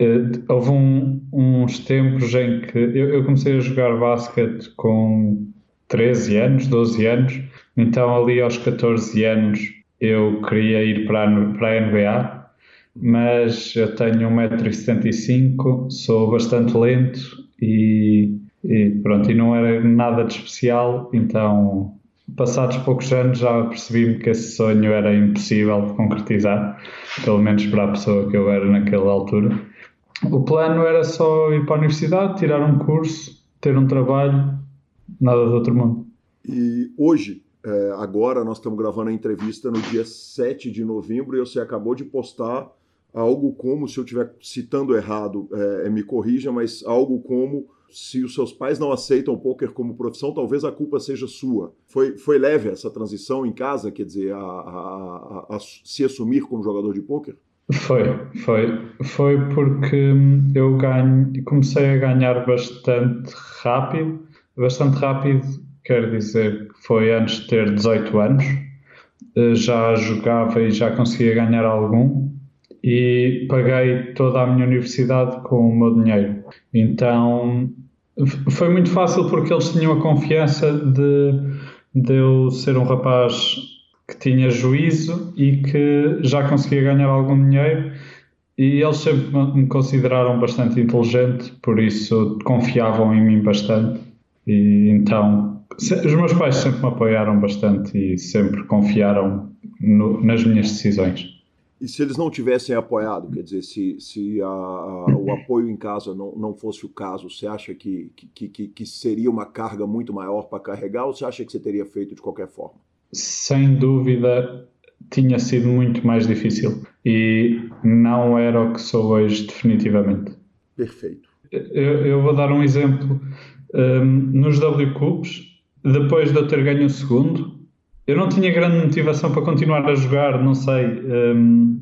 Uh, houve um, uns tempos em que eu, eu, comecei a jogar basquete com 13 anos, 12 anos, então ali aos 14 anos eu queria ir para a, para a NBA mas eu tenho 1,75m, sou bastante lento e, e, pronto, e não era nada de especial, então passados poucos anos já percebi-me que esse sonho era impossível de concretizar, pelo menos para a pessoa que eu era naquela altura. O plano era só ir para a universidade, tirar um curso, ter um trabalho, nada de outro mundo. E hoje, é, agora, nós estamos gravando a entrevista no dia 7 de novembro e você acabou de postar algo como, se eu estiver citando errado, é, me corrija, mas algo como se os seus pais não aceitam o poker como profissão, talvez a culpa seja sua. Foi, foi leve essa transição em casa, quer dizer, a, a, a, a se assumir como jogador de poker? Foi, foi. Foi porque eu ganho, comecei a ganhar bastante rápido. Bastante rápido quer dizer foi antes de ter 18 anos. Eh, já jogava e já conseguia ganhar algum e paguei toda a minha universidade com o meu dinheiro. Então foi muito fácil porque eles tinham a confiança de, de eu ser um rapaz que tinha juízo e que já conseguia ganhar algum dinheiro e eles sempre me consideraram bastante inteligente, por isso confiavam em mim bastante e então os meus pais sempre me apoiaram bastante e sempre confiaram no, nas minhas decisões. E se eles não tivessem apoiado, quer dizer, se, se a, a, o apoio em casa não, não fosse o caso, você acha que, que, que, que seria uma carga muito maior para carregar ou você acha que você teria feito de qualquer forma? Sem dúvida, tinha sido muito mais difícil e não era o que sou hoje, definitivamente. Perfeito. Eu, eu vou dar um exemplo. Um, nos W Cups, depois de eu ter ganho o segundo, eu não tinha grande motivação para continuar a jogar, não sei. Um,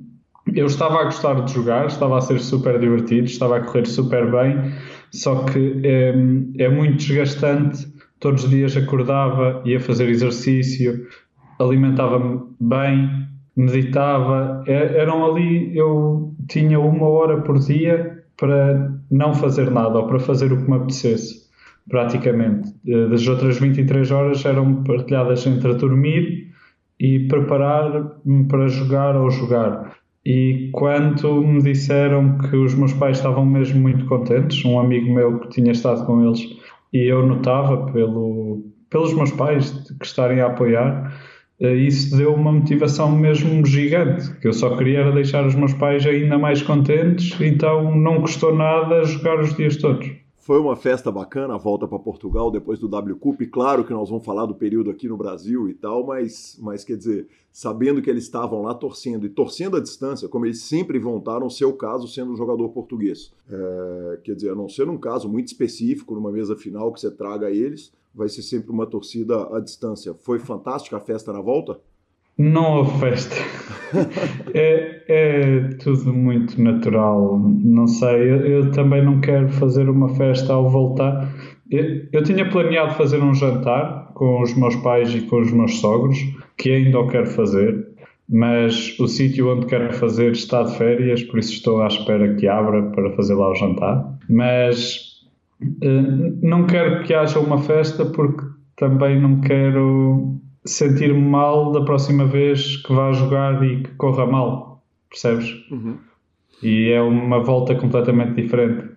eu estava a gostar de jogar, estava a ser super divertido, estava a correr super bem, só que é, é muito desgastante. Todos os dias acordava, ia fazer exercício, alimentava-me bem, meditava. Eram ali, eu tinha uma hora por dia para não fazer nada ou para fazer o que me apetecesse praticamente. Das outras 23 horas eram partilhadas entre dormir e preparar-me para jogar ou jogar. E quando me disseram que os meus pais estavam mesmo muito contentes, um amigo meu que tinha estado com eles, e eu notava pelo, pelos meus pais que estarem a apoiar, isso deu uma motivação mesmo gigante, que eu só queria era deixar os meus pais ainda mais contentes, então não custou nada jogar os dias todos. Foi uma festa bacana a volta para Portugal depois do W Cup. Claro que nós vamos falar do período aqui no Brasil e tal, mas, mas quer dizer, sabendo que eles estavam lá torcendo e torcendo à distância, como eles sempre no seu caso, sendo um jogador português. É, quer dizer, a não ser um caso muito específico, numa mesa final que você traga eles, vai ser sempre uma torcida à distância. Foi fantástica a festa na volta? Não houve festa. [LAUGHS] é, é, tudo muito natural. Não sei, eu, eu, também não quero fazer uma festa ao voltar. Eu, eu, tinha planeado fazer um jantar com os meus pais e com os meus sogros, que ainda o quero fazer, mas o sítio onde quero fazer está de férias, por isso estou à espera que abra para fazer lá o jantar. Mas não quero que haja uma festa porque também não quero sentir-me mal da próxima vez que vá jogar e que corra mal, percebes? Uhum. E é uma volta completamente diferente.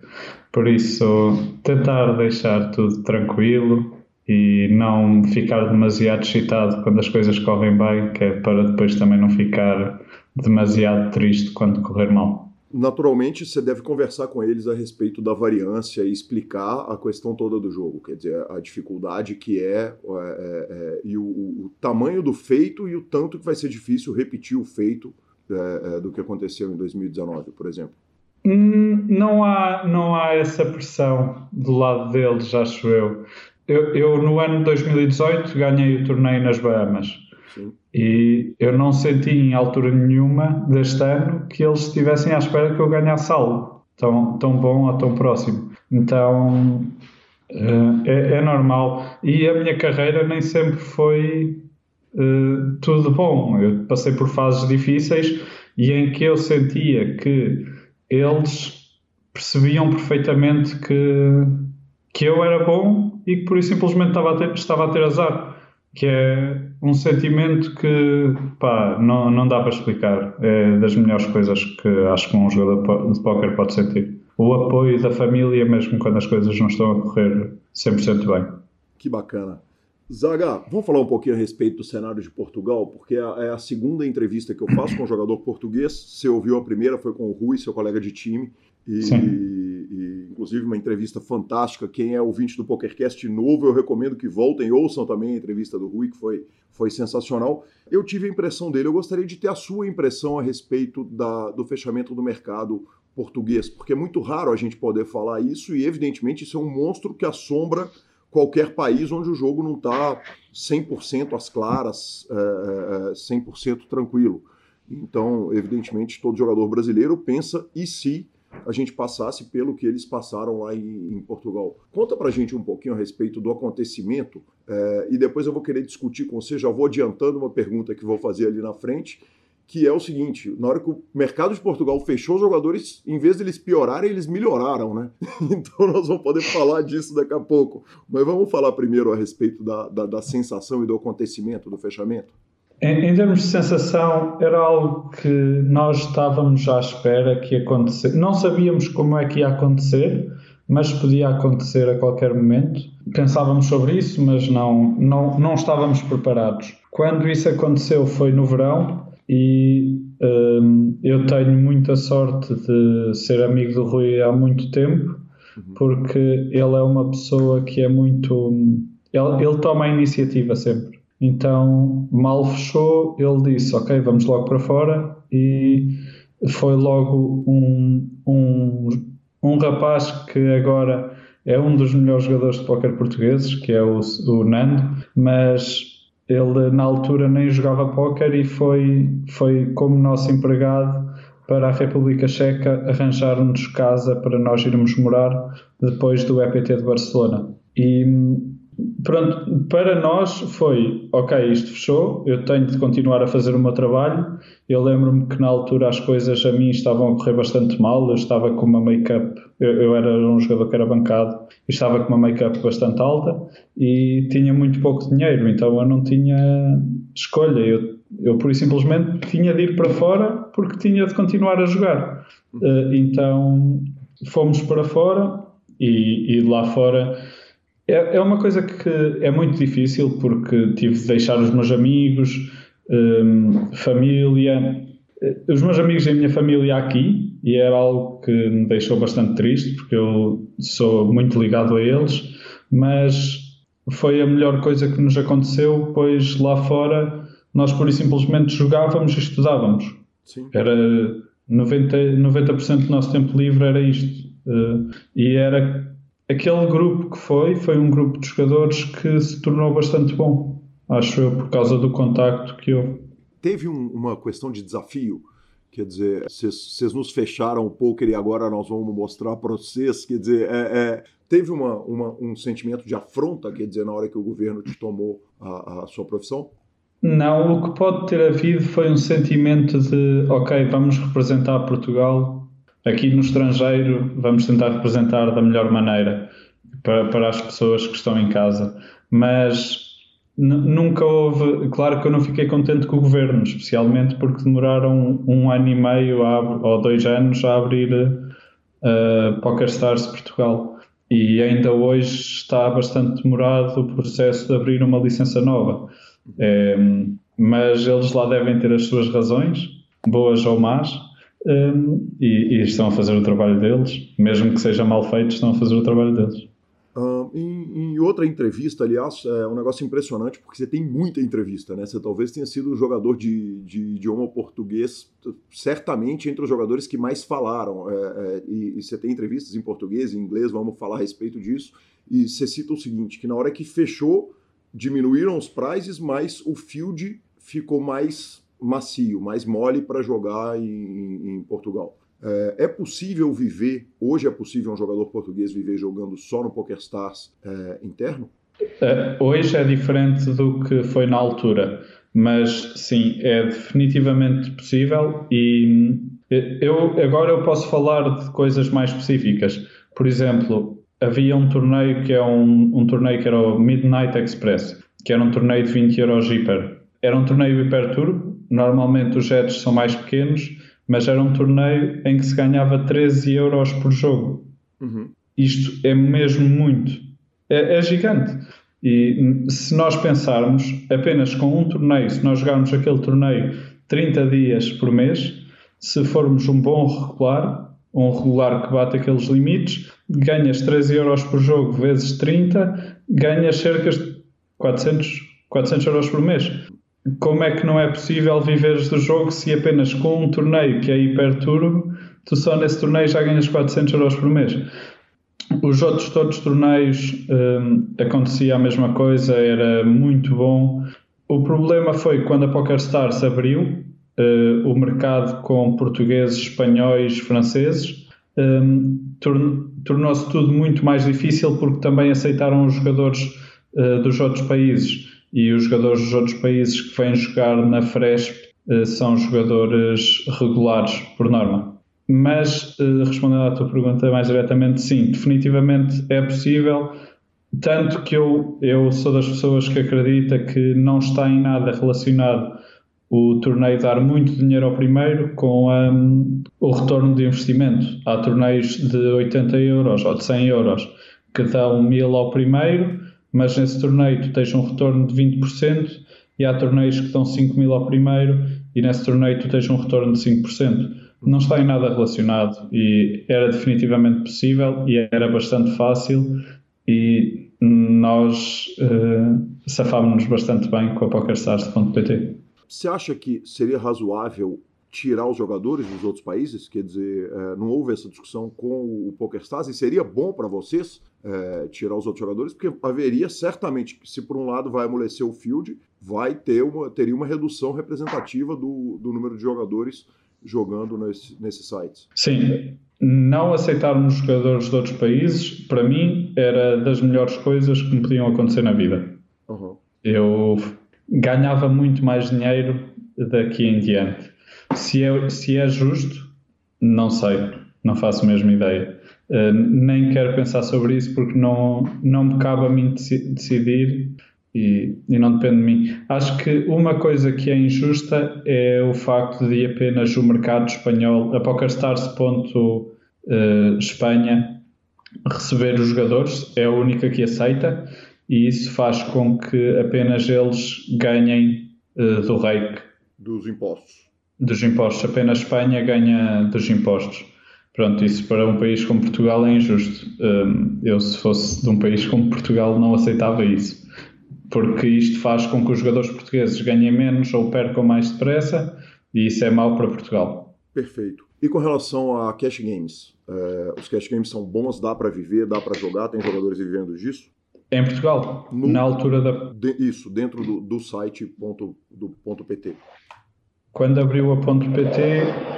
Por isso, tentar deixar tudo tranquilo e não ficar demasiado excitado quando as coisas correm bem, que é para depois também não ficar demasiado triste quando correr mal. Naturalmente, você deve conversar com eles a respeito da variância e explicar a questão toda do jogo, quer dizer, a dificuldade que é, é, é, e o, o, tamanho do feito e o tanto que vai ser difícil repetir o feito é, é do que aconteceu em 2019, por exemplo. Hum, não há, não há essa pressão do lado deles, acho eu. Eu, eu no ano de 2018 ganhei o torneio nas Bahamas. E eu não senti em altura nenhuma deste ano que eles estivessem à espera que eu ganhasse algo tão, tão bom ou tão próximo. Então uh, é, é, normal. E a minha carreira nem sempre foi uh, tudo bom. Eu passei por fases difíceis e em que eu sentia que eles percebiam perfeitamente que, que eu era bom e que por isso simplesmente estava a ter, estava a ter azar. Que é um sentimento que pá, não, não dá para explicar. É das melhores coisas que acho que um jogador de póquer pode sentir. O apoio da família, mesmo quando as coisas não estão a correr 100% bem. Que bacana. Zaga, vamos falar um pouquinho a respeito do cenário de Portugal, porque é, é a segunda entrevista que eu faço com um jogador português. Você ouviu a primeira, foi com o Rui, seu colega de time. E, e, inclusive uma entrevista fantástica. Quem é ouvinte do PokerCast novo, eu recomendo que voltem, ouçam também a entrevista do Rui, que foi, foi sensacional. Eu tive a impressão dele, eu gostaria de ter a sua impressão a respeito da, do fechamento do mercado português, porque é muito raro a gente poder falar isso e, evidentemente, isso é um monstro que assombra qualquer país onde o jogo não está 100% às claras, é, 100% é, tranquilo. Então, evidentemente, todo jogador brasileiro pensa e se a gente passasse pelo que eles passaram lá em, em Portugal. Conta pra gente um pouquinho a respeito do acontecimento é, e depois eu vou querer discutir com você, já vou adiantando uma pergunta que vou fazer ali na frente, que é o seguinte: na hora que o mercado de Portugal fechou, os jogadores, em vez de eles piorarem, eles melhoraram, né? [LAUGHS] Então nós vamos poder falar disso daqui a pouco. Mas vamos falar primeiro a respeito da, da, da sensação e do acontecimento do fechamento. Em, em, termos de sensação, era algo que nós estávamos à espera que ia acontecer. Não sabíamos como é que ia acontecer, mas podia acontecer a qualquer momento. Pensávamos sobre isso, mas não, não, não estávamos preparados. Quando isso aconteceu foi no verão e um, eu tenho muita sorte de ser amigo do Rui há muito tempo, porque ele é uma pessoa que é muito. Ele, ele toma a iniciativa sempre. Então, mal fechou, ele disse: Ok, vamos logo para fora. E foi logo um, um, um rapaz que agora é um dos melhores jogadores de póquer portugueses, que é o, o Nando, mas ele na altura nem jogava póquer e foi, foi como nosso empregado para a República Checa arranjar-nos casa para nós irmos morar depois do EPT de Barcelona. E Pronto, para nós foi, ok, isto fechou, eu tenho de continuar a fazer o meu trabalho. Eu lembro-me que na altura as coisas a mim estavam a correr bastante mal, eu estava com uma make-up, eu, eu, era um jogador que era bancado, e estava com uma make-up bastante alta e tinha muito pouco dinheiro, então eu não tinha escolha, eu, eu por simplesmente tinha de ir para fora porque tinha de continuar a jogar. Uh, então fomos para fora e, e lá fora é, é uma coisa que é muito difícil porque tive de deixar os meus amigos, um, família. Eh, os meus amigos e a minha família aqui, e era algo que me deixou bastante triste porque eu sou muito ligado a eles, mas foi a melhor coisa que nos aconteceu, pois lá fora nós por isso simplesmente jogávamos e estudávamos. Sim. Era 90%, 90 do nosso tempo livre era isto. Uh, e era aquele grupo que foi, foi um grupo de jogadores que se tornou bastante bom, acho eu, por causa do contacto que houve. Teve um, uma questão de desafio, quer dizer, vocês nos fecharam um poker e agora nós vamos mostrar para vocês, quer dizer, é, é, teve uma, uma, um sentimento de afronta, quer dizer, na hora que o governo te tomou a, a sua profissão? Não, o que pode ter havido foi um sentimento de, ok, vamos representar Portugal aqui no estrangeiro vamos tentar representar da melhor maneira para, para as pessoas que estão em casa. Mas nunca houve. Claro que eu não fiquei contente com o governo, especialmente porque demoraram um ano e meio a, ou dois anos a abrir uh, PokerStars Portugal. E ainda hoje está bastante demorado o processo de abrir uma licença nova. É, mas eles lá devem ter as suas razões, boas ou más, um, e, e, estão a fazer o trabalho deles, mesmo que seja mal feito, estão a fazer o trabalho deles. Em, em, outra entrevista, aliás, é um negócio impressionante, porque você tem muita entrevista, né? Você talvez tenha sido o jogador de, de idioma português, certamente entre os jogadores que mais falaram. É, é, e, e, você tem entrevistas em português e inglês, vamos falar a respeito disso. E você cita o seguinte: que na hora que fechou, diminuíram os prizes, mas o field ficou mais macio, mais mole para jogar em, em Portugal. É, é, possível viver, hoje é possível um jogador português viver jogando só no PokerStars é, interno? É, hoje é diferente do que foi na altura, mas sim, é definitivamente possível e eu agora eu posso falar de coisas mais específicas. Por exemplo, havia um torneio que é um, um torneio que era o Midnight Express, que era um torneio de 20 euros hiper. Era um torneio hiper turbo, normalmente os jets são mais pequenos, mas era um torneio em que se ganhava 13 euros por jogo. Uhum. Isto é mesmo muito. É, é, gigante. E se nós pensarmos apenas com um torneio, se nós jogarmos aquele torneio 30 dias por mês, se formos um bom regular, um regular que bate aqueles limites, ganhas 13 euros por jogo vezes 30, ganhas cerca de 400, 400 euros por mês como é que não é possível viveres do jogo se apenas com um torneio que é hiper turbo, tu só nesse torneio já ganhas 400 euros por mês. Os outros todos os torneios um, acontecia a mesma coisa, era muito bom. O problema foi quando a PokerStars abriu uh, o mercado com portugueses, espanhóis, franceses, um, tornou-se tudo muito mais difícil porque também aceitaram os jogadores uh, dos outros países e os jogadores dos outros países que vêm jogar na Fresp eh, são jogadores regulares, por norma. Mas, eh, respondendo à tua pergunta mais diretamente, sim, definitivamente é possível. Tanto que eu, eu sou das pessoas que acredita que não está em nada relacionado o torneio dar muito dinheiro ao primeiro com um, o retorno de investimento. Há torneios de 80 euros ou de 100 euros que dão 1000 ao primeiro mas nesse torneio tu tens um retorno de 20% e há torneios que dão 5 mil ao primeiro e nesse torneio tu tens um retorno de 5%. Não está em nada relacionado e era definitivamente possível e era bastante fácil e nós uh, safámos-nos bastante bem com a PokerStars.pt. Você acha que seria razoável tirar os jogadores dos outros países? Quer dizer, é, não houve essa discussão com o PokerStars e seria bom para vocês é, tirar os outros jogadores, porque haveria certamente, se por um lado vai amolecer o field, vai ter uma, teria uma redução representativa do, do número de jogadores jogando nesse, nesses sites. Sim, não aceitarmos jogadores de outros países, para mim, era das melhores coisas que me podiam acontecer na vida. Uhum. Eu ganhava muito mais dinheiro daqui em diante. Se é, se é justo, não sei, não faço mesmo ideia. Uh, nem quero pensar sobre isso porque não, não me cabe a mim decidir e, e, não depende de mim. Acho que uma coisa que é injusta é o facto de apenas o mercado espanhol, a PokerStars.Espanha, uh, receber os jogadores, é a única que aceita e isso faz com que apenas eles ganhem uh, do rake. Dos impostos dos impostos. Apenas Espanha ganha dos impostos. Pronto, isso para um país como Portugal é injusto. Hum, eu, se fosse de um país como Portugal, não aceitava isso. Porque isto faz com que os jogadores portugueses ganhem menos ou percam mais depressa, e isso é mau para Portugal. Perfeito. E com relação a cash games? É, os cash games são bons, dá para viver, dá para jogar, tem jogadores vivendo disso? Em Portugal, no, na altura da. De, isso, dentro do, do site ponto, do ponto PT quando abriu a ponto .pt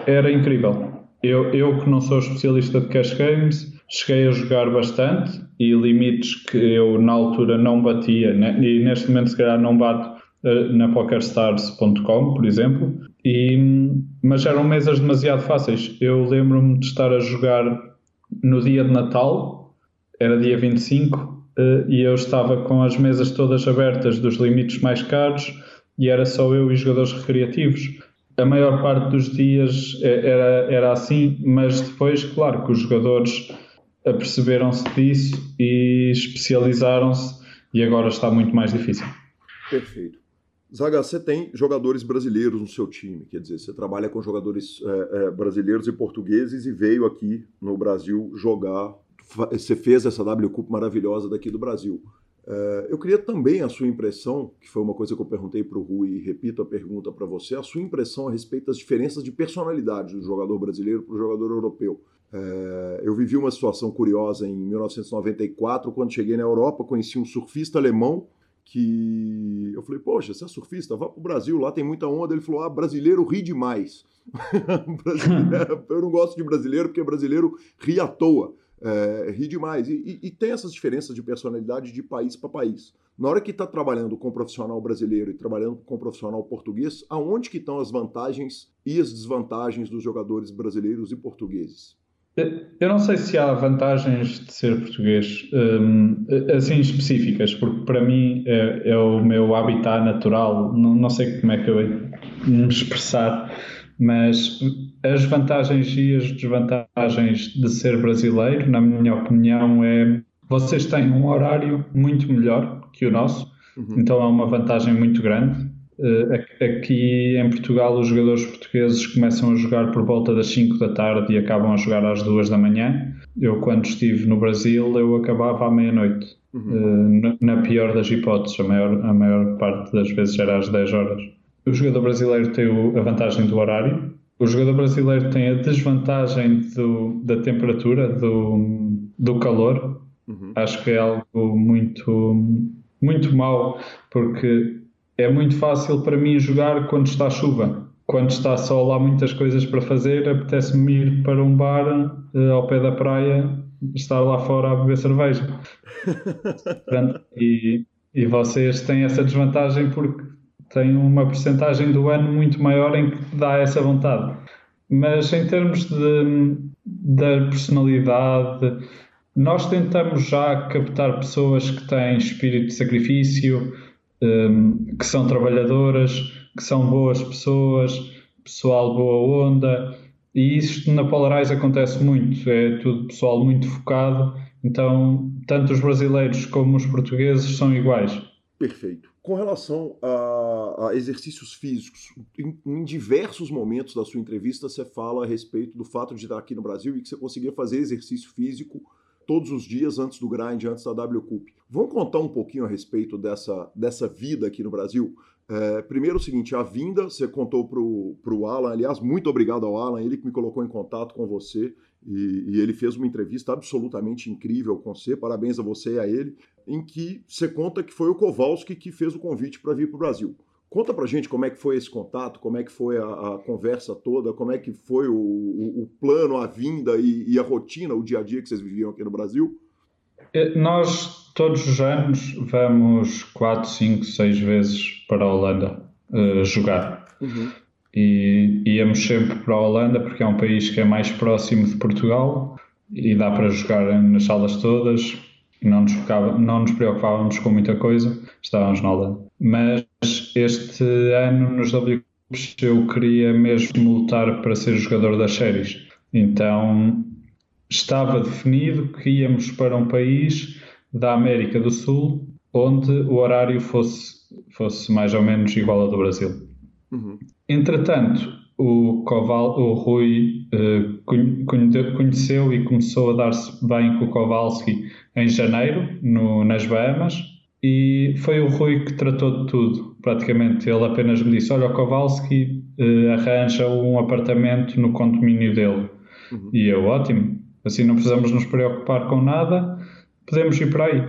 era incrível. Eu, eu que não sou especialista de cash games, cheguei a jogar bastante e limites que eu na altura não batia, né? e neste momento se calhar não bato uh, na pokerstars.com, por exemplo, e, mas eram mesas demasiado fáceis. Eu lembro-me de estar a jogar no dia de Natal, era dia 25, uh, e eu estava com as mesas todas abertas dos limites mais caros e era só eu e jogadores recreativos. A maior parte dos dias era, era assim, mas depois, claro, que os jogadores aperceberam-se disso e especializaram-se e agora está muito mais difícil. Perfeito. Zaga, você tem jogadores brasileiros no seu time, quer dizer, você trabalha com jogadores é, é, brasileiros e portugueses e veio aqui no Brasil jogar. Você fez essa W Cup maravilhosa daqui do Brasil. É, eu queria também a sua impressão, que foi uma coisa que eu perguntei para o Rui e repito a pergunta para você, a sua impressão a respeito das diferenças de personalidade do jogador brasileiro para o jogador europeu. É, eu vivi uma situação curiosa em 1994, quando cheguei na Europa, conheci um surfista alemão que eu falei, poxa, você é surfista, vá para o Brasil, lá tem muita onda. Ele falou, ah, brasileiro ri demais. [LAUGHS] eu não gosto de brasileiro porque brasileiro ri à toa, é, ri demais. E, e, e, tem essas diferenças de personalidade de país para país. Na hora que está trabalhando com profissional brasileiro e trabalhando com profissional português, aonde que estão as vantagens e as desvantagens dos jogadores brasileiros e portugueses? Eu não sei se há vantagens de ser português um, assim específicas, porque para mim é, é, o meu habitat natural. Não, não sei como é que eu me expressar, mas as vantagens e as desvantagens de ser brasileiro, na minha opinião, é vocês têm um horário muito melhor que o nosso, uhum. então é uma vantagem muito grande. Uh, aqui em Portugal, os jogadores portugueses começam a jogar por volta das 5 da tarde e acabam a jogar às 2 da manhã. Eu, quando estive no Brasil, eu acabava à meia-noite. Uhum. Uh, na, pior das hipóteses, a maior, a maior parte das vezes era às 10 horas. O jogador brasileiro tem a vantagem do horário, o jogador brasileiro tem a desvantagem do, da temperatura, do, do calor. Uhum. Acho que é algo muito, muito mau, porque é muito fácil para mim jogar quando está chuva. Quando está sol, há muitas coisas para fazer. Apetece-me ir para um bar uh, ao pé da praia, estar lá fora a beber cerveja. [LAUGHS] e, e vocês têm essa desvantagem porque têm uma porcentagem do ano muito maior em que dá essa vontade. Mas em termos de, da personalidade, nós tentamos já captar pessoas que têm espírito de sacrifício, um, que são trabalhadoras, que são boas pessoas, pessoal boa onda, e isto na Polarize acontece muito, é tudo pessoal muito focado, então tanto os brasileiros como os portugueses são iguais. Perfeito. Com relação a, a exercícios físicos, em, em, diversos momentos da sua entrevista você fala a respeito do fato de estar aqui no Brasil e que você conseguia fazer exercício físico todos os dias antes do grind, antes da WCUP. Vamos contar um pouquinho a respeito dessa, dessa vida aqui no Brasil? É, primeiro o seguinte, a vinda, você contou para o Alan, aliás, muito obrigado ao Alan, ele que me colocou em contato com você e, e, ele fez uma entrevista absolutamente incrível com você, parabéns a você e a ele, em que você conta que foi o Kowalski que fez o convite para vir para o Brasil. Conta pra gente como é que foi esse contato, como é que foi a, a conversa toda, como é que foi o, o, o plano, a vinda e, e, a rotina, o dia a dia que vocês viviam aqui no Brasil? É, nós, todos os anos, vamos 4, 5, 6 vezes para a Holanda uh, jogar. Uhum. E íamos sempre para a Holanda porque é um país que é mais próximo de Portugal e dá para jogar nas salas todas. Não nos, não nos preocupávamos com muita coisa, estávamos na Holanda. Mas este ano nos W eu queria mesmo lutar para ser jogador das séries. Então estava definido que íamos para um país da América do Sul onde o horário fosse, fosse mais ou menos igual ao do Brasil. Uhum. Entretanto, o, Koval, o Rui uh, conheceu e começou a dar-se bem com o Kowalski em janeiro, no, nas Bahamas, e foi o Rui que tratou de tudo, praticamente. Ele apenas me disse: Olha, o Kowalski uh, arranja um apartamento no condomínio dele. Uhum. E eu, ótimo, assim não precisamos nos preocupar com nada, podemos ir para aí.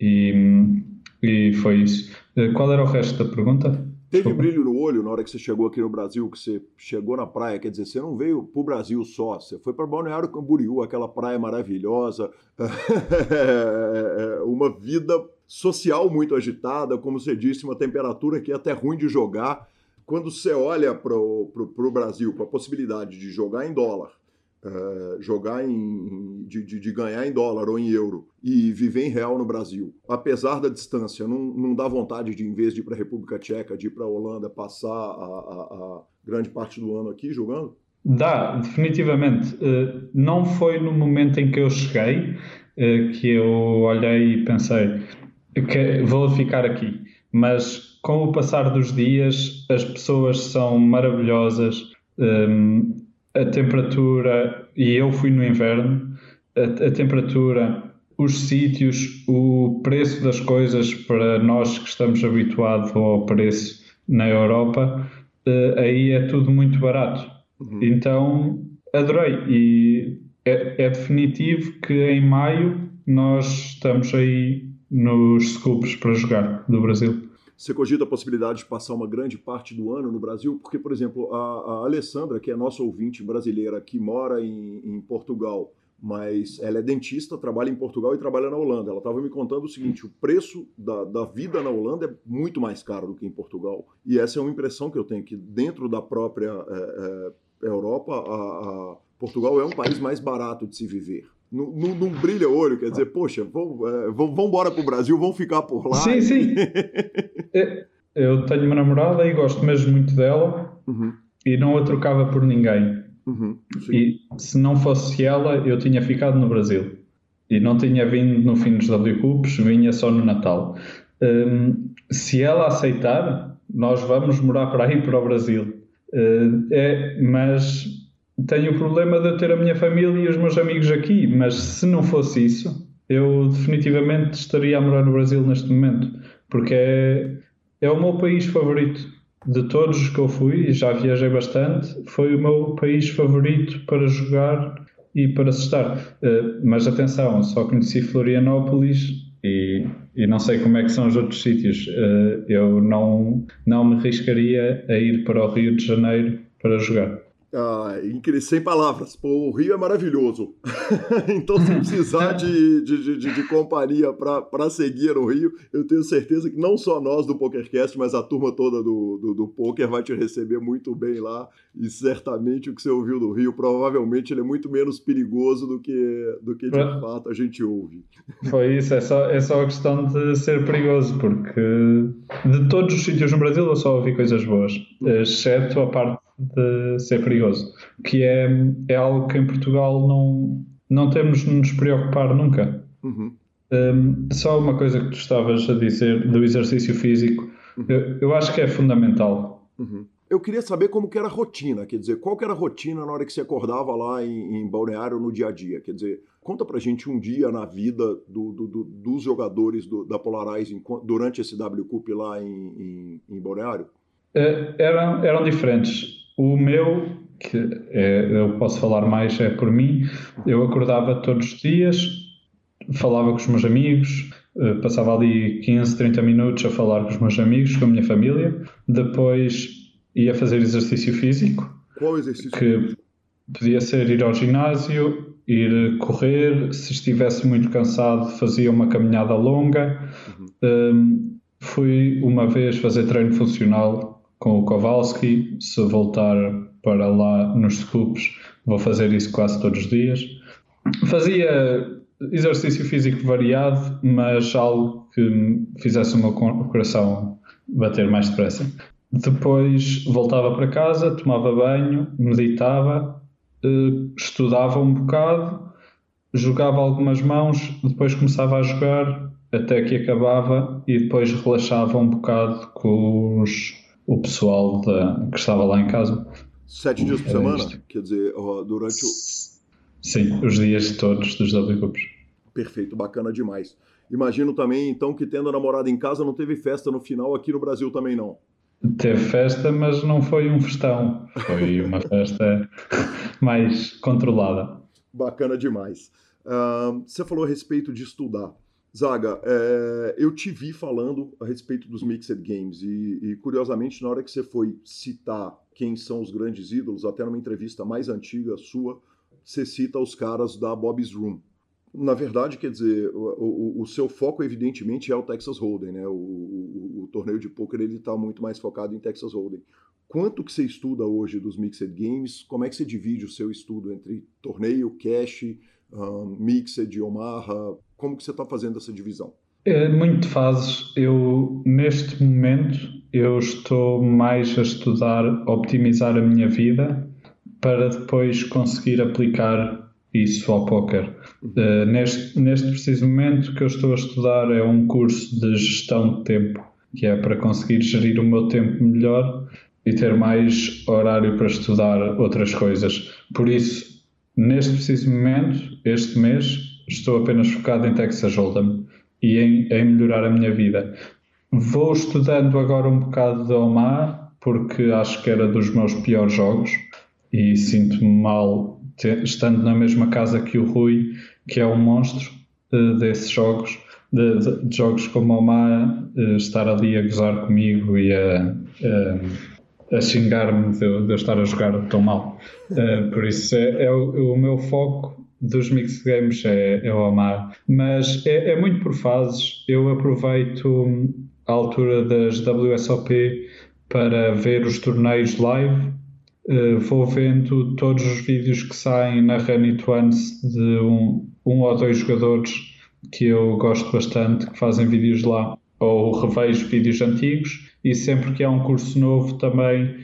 E, e foi isso. Uh, qual era o resto da pergunta? Teve brilho no olho na hora que você chegou aqui no Brasil, que você chegou na praia, quer dizer, você não veio para o Brasil só, você foi para Balneário Camboriú, aquela praia maravilhosa, [LAUGHS] uma vida social muito agitada, como você disse, uma temperatura que é até ruim de jogar. Quando você olha para o Brasil, com a possibilidade de jogar em dólar, é, jogar em. De, de, de, ganhar em dólar ou em euro e viver em real no Brasil, apesar da distância, não, não dá vontade de, em vez de ir para a República Tcheca, de ir para a Holanda, passar a, a, a, grande parte do ano aqui jogando? Dá, definitivamente. Uh, não foi no momento em que eu cheguei uh, que eu olhei e pensei que vou ficar aqui, mas com o passar dos dias, as pessoas são maravilhosas. A temperatura, e eu fui no inverno, a, a temperatura, os sítios, o preço das coisas para nós que estamos habituados ao preço na Europa, uh, aí é tudo muito barato. Uhum. Então, adorei. E é, é, definitivo que em maio nós estamos aí nos Scoops para jogar do Brasil. Você cogita a possibilidade de passar uma grande parte do ano no Brasil? Porque, por exemplo, a, a Alessandra, que é nossa ouvinte brasileira, que mora em, em, Portugal, mas ela é dentista, trabalha em Portugal e trabalha na Holanda. Ela estava me contando o seguinte: o preço da, da, vida na Holanda é muito mais caro do que em Portugal. E essa é uma impressão que eu tenho, que dentro da própria é, é, Europa, a, a Portugal é um país mais barato de se viver não, não, brilha o olho, quer dizer, poxa, vamos, é, vamos, vamos embora para o Brasil, vamos ficar por lá. Sim, sim. [LAUGHS] É, eu tenho uma namorada e gosto mesmo muito dela uhum. e não a trocava por ninguém. Uhum, e se não fosse ela, eu tinha ficado no Brasil e não tinha vindo no fim dos W Cups, vinha só no Natal. Um, se ela aceitar, nós vamos morar para aí para o Brasil. Uh, é, mas tenho o problema de eu ter a minha família e os meus amigos aqui, mas se não fosse isso, eu definitivamente estaria a morar no Brasil neste momento, porque é, é o meu país favorito. De todos os que eu fui, e já viajei bastante, foi o meu país favorito para jogar e para se estar. Uh, mas atenção, só conheci Florianópolis e, e, não sei como é que são os outros sítios. Uh, eu não, não me arriscaria a ir para o Rio de Janeiro para jogar. Ah, sem palavras. O Rio é maravilhoso. [LAUGHS] então, se precisar de, de, de, de companhia para seguir o Rio, eu tenho certeza que não só nós do PokerCast, mas a turma toda do, do, do Poker vai te receber muito bem lá. E certamente o que você ouviu do Rio, provavelmente ele é muito menos perigoso do que, do que de é. fato a gente ouve. Foi [LAUGHS] isso, é só, é só a questão de ser perigoso, porque de todos os sítios no Brasil eu só ouvi coisas boas, exceto a parte de ser perigoso, que é, é algo que em Portugal não, não temos de nos preocupar nunca. Uhum. Um, só uma coisa que tu estavas a dizer do exercício físico, uhum. eu, eu, acho que é fundamental. Uhum. Eu queria saber como que era a rotina, quer dizer, qual que era a rotina na hora que você acordava lá em, em Balneário no dia a dia, quer dizer, conta pra gente um dia na vida do, do, do, dos jogadores da Polarize durante esse W Cup lá em, em, em Balneário. É, eram, eram diferentes. O meu, que é, eu posso falar mais é por mim, eu acordava todos os dias, falava com os meus amigos, eh, passava ali 15, 30 minutos a falar com os meus amigos, com a minha família, depois ia fazer exercício físico. Qual exercício? Que podia ser ir ao ginásio, ir correr, se estivesse muito cansado fazia uma caminhada longa. Uhum. Um, fui uma vez fazer treino funcional com o Kowalski. Se voltar para lá nos scoops, vou fazer isso quase todos os dias. Fazia exercício físico variado, mas algo que fizesse o meu coração bater mais depressa. Depois voltava para casa, tomava banho, meditava, eh, estudava um bocado, jogava algumas mãos, depois começava a jogar até que acabava e depois relaxava um bocado com os o pessoal da, que estava lá em casa. Sete dias por semana? Quer dizer, durante o. Sim, os dias todos dos W Cups. Perfeito, bacana demais. Imagino também, então, que tendo a namorada em casa não teve festa no final aqui no Brasil também não. Teve festa, mas não foi um festão. Foi uma [LAUGHS] festa mais controlada. Bacana demais. Uh, você falou a respeito de estudar. Zaga, é, eu te vi falando a respeito dos Mixed Games e, e, curiosamente, na hora que você foi citar quem são os grandes ídolos, até numa entrevista mais antiga sua, você cita os caras da Bob's Room. Na verdade, quer dizer, o, o, o seu foco, evidentemente, é o Texas Hold'em, né? O, o torneio de poker ele está muito mais focado em Texas Hold'em. quanto que você estuda hoje dos Mixed Games? Como é que você divide o seu estudo entre torneio, cash, um, Mixed, Omaha? Como que você está fazendo essa divisão? É muito fases. Eu, neste momento, eu estou mais a estudar, optimizar a minha vida para depois conseguir aplicar isso ao póquer. Uh, neste, neste preciso momento, que eu estou a estudar é um curso de gestão de tempo, que é para conseguir gerir o meu tempo melhor e ter mais horário para estudar outras coisas. Por isso, neste preciso momento, este mês, estou apenas focado em Texas Hold'em e em, em, melhorar a minha vida. Vou estudando agora um bocado de Omar, porque acho que era dos meus piores jogos e sinto-me mal estando na mesma casa que o Rui, que é um monstro uh, desses jogos, de, de, de, jogos como Omar, uh, estar ali a gozar comigo e a, a xingar-me de, de, eu estar a jogar tão mal. Uh, por isso é, é o, o meu foco dos mixed games é, é o amar. Mas é, é, muito por fases. Eu aproveito a altura das WSOP para ver os torneios live. Uh, vou vendo todos os vídeos que saem na Run It Once de um, um ou dois jogadores que eu gosto bastante, que fazem vídeos lá. Ou revejo vídeos antigos e sempre que há um curso novo também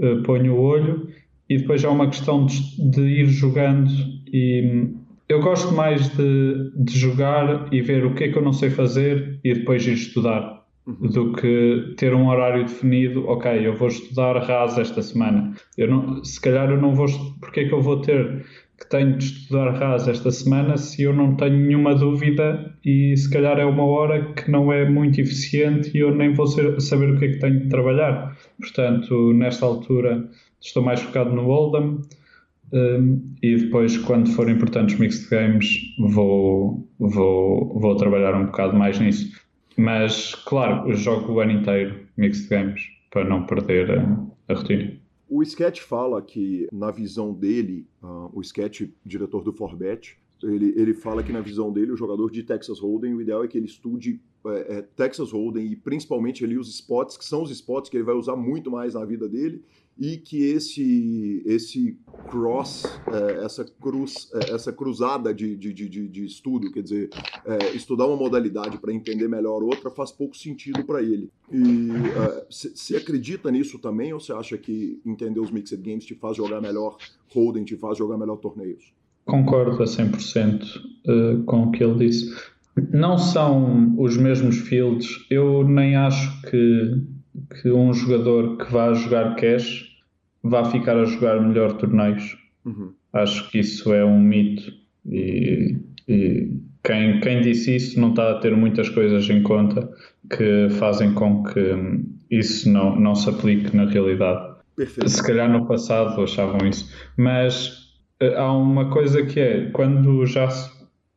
uh, ponho o olho. E depois há uma questão de, de ir jogando e eu gosto mais de, de, jogar e ver o que é que eu não sei fazer e depois ir estudar uhum. do que ter um horário definido. Ok, eu vou estudar RAS esta semana. Eu não, se calhar eu não vou. Porque é que eu vou ter que tenho de estudar RAS esta semana se eu não tenho nenhuma dúvida e se calhar é uma hora que não é muito eficiente e eu nem vou ser, saber o que é que tenho de trabalhar. Portanto, nesta altura estou mais focado no Oldham um, e depois, quando forem importantes mixed games, vou, vou, vou trabalhar um bocado mais nisso. Mas, claro, jogo o ano inteiro mixed games para não perder a, a rotina. O Sketch fala que, na visão dele, uh, o Sketch, diretor do Forbet, ele, ele fala que, na visão dele, o jogador de Texas Hold'em, o ideal é que ele estude é, é, Texas Hold'em e principalmente ali os spots, que são os spots que ele vai usar muito mais na vida dele, e que esse esse cross, é, essa cruz, é, essa cruzada de, de, de, de, estudo, quer dizer, é, estudar uma modalidade para entender melhor outra faz pouco sentido para ele. E você é, acredita nisso também ou você acha que entender os mixed games te faz jogar melhor holding, te faz jogar melhor torneios? Concordo a 100% uh, com o que ele disse. Não são os mesmos fields. Eu nem acho que, que um jogador que vá jogar cash vá ficar a jogar melhor torneios. Uhum. Acho que isso é um mito e, e quem, quem disse isso não está a ter muitas coisas em conta que fazem com que isso não, não se aplique na realidade. Perfeito. Se calhar no passado achavam isso, mas eh, há uma coisa que é quando já,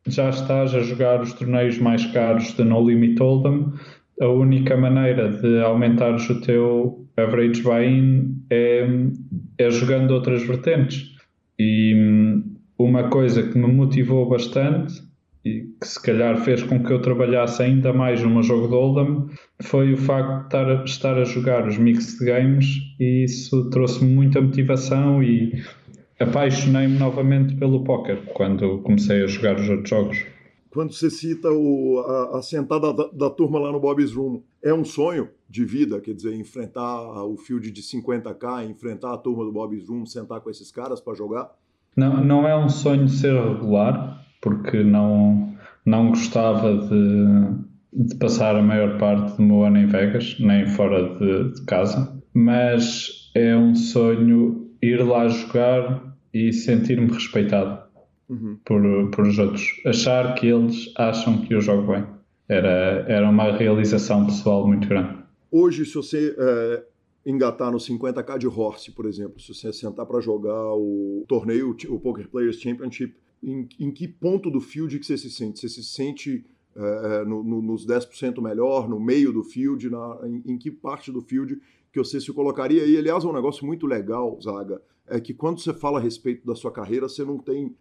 já estás a jogar os torneios mais caros de No Limit Hold'em, a única maneira de aumentares o teu average buy-in é, é jogando outras vertentes. E hum, uma coisa que me motivou bastante e que se calhar fez com que eu trabalhasse ainda mais no meu jogo de Hold'em foi o facto de estar a, estar a jogar os mixed games e isso trouxe-me muita motivação e apaixonei-me novamente pelo póquer quando comecei a jogar os outros jogos quando você cita o, a, a sentada da, da, turma lá no Bob's Room, é um sonho de vida, quer dizer, enfrentar o field de 50k, enfrentar a turma do Bob's Room, sentar com esses caras para jogar? Não, não é um sonho ser regular, porque não, não gostava de, de passar a maior parte do meu ano em Vegas, nem fora de, de casa, mas é um sonho ir lá jogar e sentir-me respeitado uhum. por, por os outros. Achar que eles acham que eu jogo bem. Era, era uma realização pessoal muito grande. Hoje, se você é, engatar no 50k de Horse, por exemplo, se você sentar para jogar o torneio, o Poker Players Championship, em, em, que ponto do field que você se sente? Você se sente é, no, no, nos 10% melhor, no meio do field, na, em, em, que parte do field que você se colocaria? E, aliás, é um negócio muito legal, Zaga, é que quando você fala a respeito da sua carreira, você não tem.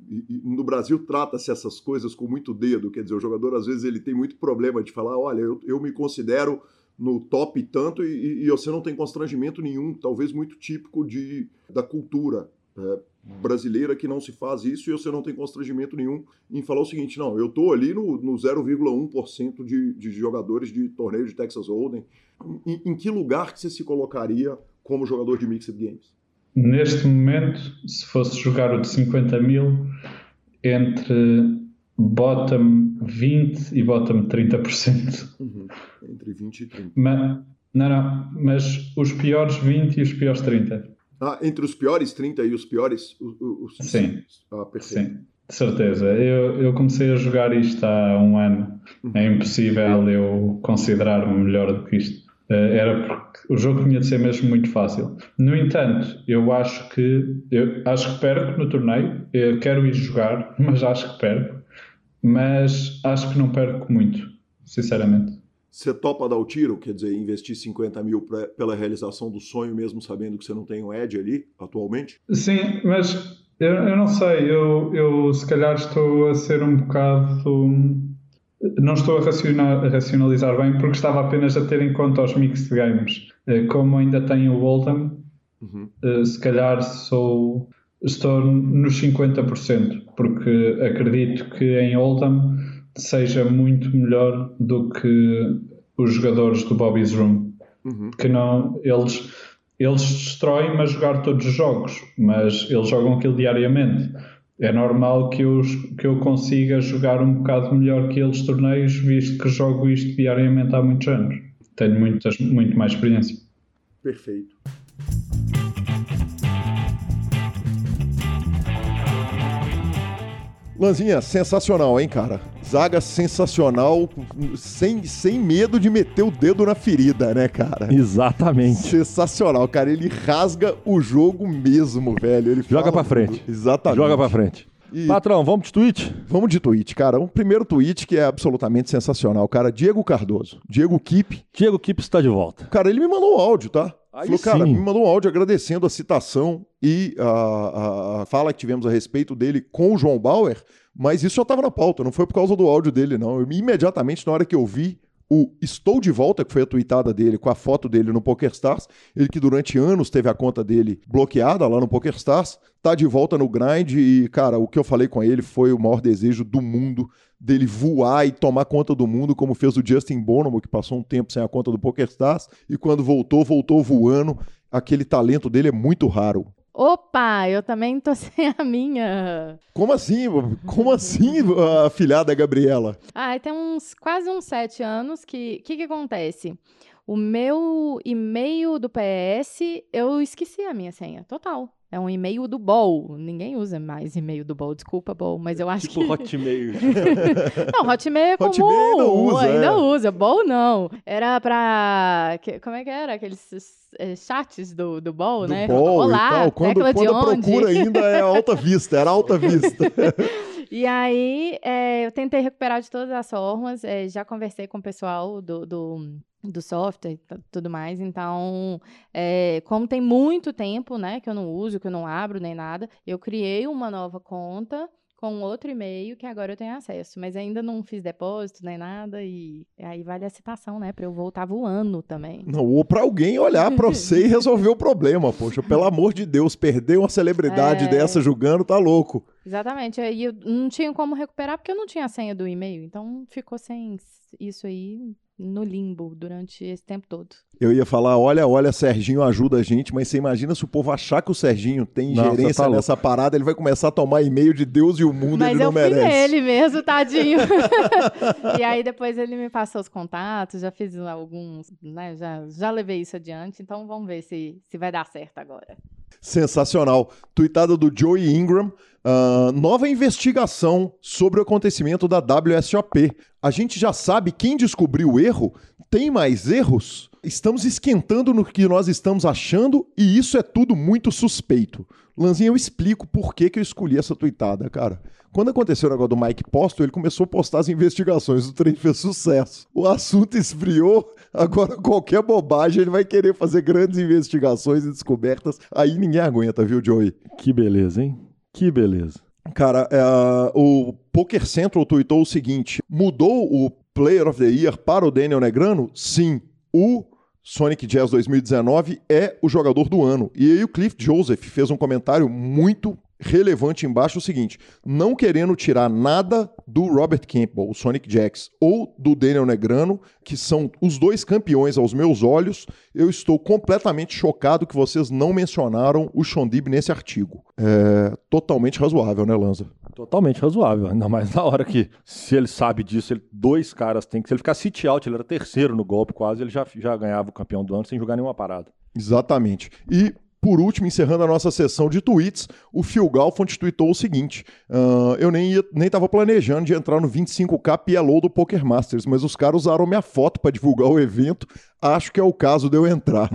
No Brasil trata-se essas coisas com muito dedo, quer dizer, o jogador às vezes ele tem muito problema de falar: olha, eu, eu me considero no top tanto e, e você não tem constrangimento nenhum, talvez muito típico de, da cultura é, brasileira que não se faz isso e você não tem constrangimento nenhum em falar o seguinte, não, eu tô ali no, no 0,1% de, de jogadores de torneio de Texas Hold'em. Em, em que lugar que você se colocaria como jogador de Mixed Games? Neste momento, se fosse jogar o de 50 mil, entre bottom 20 e bottom 30%. Uhum. Entre 20 e 30. Mas, não, não, mas os piores 20 e os piores 30. Ah, entre os piores 30 e os piores? Os, os... Sim. Ah, perfeito. Sim, de certeza. Eu, eu comecei a jogar isto há um ano. Uhum. É impossível eu considerar-me melhor do que isto. Eh, Era porque o jogo tinha de ser mesmo muito fácil. No entanto, eu acho que eu acho que perco no torneio. Eu quero ir jogar, [LAUGHS] mas acho que perco. Mas acho que não perco muito, sinceramente. Você topa dar o tiro, quer dizer, investir 50 mil pra, pela realização do sonho, mesmo sabendo que você não tem um edge ali atualmente? Sim, mas eu, eu não sei, eu, eu se calhar estou a ser um bocado. Não estou a racionalizar bem porque estava apenas a ter em conta os mixed games. Eh, Como ainda tenho o Oldham, Uhum. eh, se calhar sou, estou nos 50%, porque acredito que em Oldham seja muito melhor do que os jogadores do Bobby's Room Uhum. que não eles eles destroem a jogar todos os jogos, mas eles jogam aquilo diariamente. É normal que eu, que eu consiga jogar um bocado melhor que eles torneios, visto que jogo isto diariamente há muitos anos. Tenho muitas, muito mais experiência. Perfeito. Lanzinha, sensacional, hein, cara? Zaga sensacional, sem, sem medo de meter o dedo na ferida, né, cara? Exatamente. Sensacional, cara. Ele rasga o jogo mesmo, velho. Ele Joga pra tudo. frente. Exatamente. Joga pra frente. E- Patrão, vamos de tweet? Vamos de tweet, cara. Um primeiro tweet que é absolutamente sensacional, cara. Diego Cardoso. Diego Kipp. Diego Kipp está de volta. Cara, ele me mandou um áudio, tá? Aí Falou, cara, me mandou um áudio agradecendo a citação e a, a- a fala que tivemos a respeito dele com o João Bauer, mas isso já estava na pauta, não foi por causa do áudio dele, não. Eu, imediatamente, na hora que eu vi o Estou de Volta, que foi a tweetada dele, com a foto dele no PokerStars, ele que durante anos teve a conta dele bloqueada lá no PokerStars, tá de volta no grind e, cara, o que eu falei com ele foi o maior desejo do mundo dele voar e tomar conta do mundo, como fez o Justin Bonomo, que passou um tempo sem a conta do PokerStars, e quando voltou, voltou voando. Aquele talento dele é muito raro. Opa, eu também tô [LAUGHS] sem a minha. Como assim? Como assim, a filhada Gabriela? Ah, tem uns quase uns sete anos que. O que, que acontece? O meu e-mail do PS, eu esqueci a minha senha, total. É um e-mail do Bol. Ninguém usa mais e-mail do Bol, desculpa, Bol, mas eu acho Tipo que. Hotmail. [LAUGHS] Não, Hotmail é comum. Hotmail ainda usa, ainda é. usa. Bol não. Era pra. que- Como é que era? Aqueles eh, chats do, do Bol, Do né? bol Olá, e tal. Quando, tecla de quando a onde? procura ainda é alta vista, era alta vista. [LAUGHS] E aí, é, eu tentei recuperar de todas as formas. é, já conversei com o pessoal do, do, do software e tudo mais. Então, é, como tem muito tempo, né, que eu não uso, que eu não abro nem nada, eu criei uma nova conta com outro e-mail que agora eu tenho acesso. Mas ainda não fiz depósito nem nada. E aí vale a citação, né, para eu voltar voando também. Não, ou pra alguém olhar pra [LAUGHS] você e resolver o problema, poxa. Pelo amor de Deus, perder uma celebridade É. dessa julgando, tá louco. Exatamente. Aí eu não tinha como recuperar porque eu não tinha a senha do e-mail. Então ficou sem isso aí no limbo durante esse tempo todo. Eu ia falar, olha, olha, Serginho ajuda a gente, mas você imagina se o povo achar que o Serginho tem Não, você ingerência tá nessa parada, ele vai começar a tomar e-mail de Deus e o mundo, Mas ele eu não fui merece. nele mesmo, tadinho. [LAUGHS] e aí depois ele me passou os contatos, já fiz alguns, né? Já, já levei isso adiante, então vamos ver se, se vai dar certo agora. Sensacional. Tuitada do Joey Ingram. Ah, nova investigação sobre o acontecimento da WSOP. A gente já sabe quem descobriu o erro? Tem mais erros? Estamos esquentando no que nós estamos achando e isso é tudo muito suspeito. Lanzinha, eu explico por que, que eu escolhi essa tuitada, cara. Quando aconteceu o negócio do Mike Posto, ele começou a postar as investigações, o trem fez sucesso. O assunto esfriou, agora qualquer bobagem ele vai querer fazer grandes investigações e descobertas. Aí ninguém aguenta, viu, Joey? Que beleza, hein? Que beleza. Cara, é, o Poker Central tweetou o seguinte: mudou o Player of the Year para o Daniel Negrano? Sim. o Sonic Jazz 2019 é o jogador do ano. E aí o Cliff Joseph fez um comentário muito relevante embaixo o seguinte: não querendo tirar nada do Robert Campbell, o Sonic Jax, ou do Daniel Negrano, que são os dois campeões aos meus olhos, eu estou completamente chocado que vocês não mencionaram o Shondib nesse artigo. É totalmente razoável, né, Lanza? Totalmente razoável, ainda mais na hora que, se ele sabe disso, ele, dois caras têm que. Se ele ficar sit out, ele era terceiro no golpe quase, ele já, já ganhava o campeão do ano sem jogar nenhuma parada. Exatamente. E por último, encerrando a nossa sessão de tweets, o Phil Galfond tweetou o seguinte: uh, Eu nem estava planejando de entrar no 25K PLO do Poker Masters, mas os caras usaram minha foto para divulgar o evento. Acho que é o caso de eu entrar.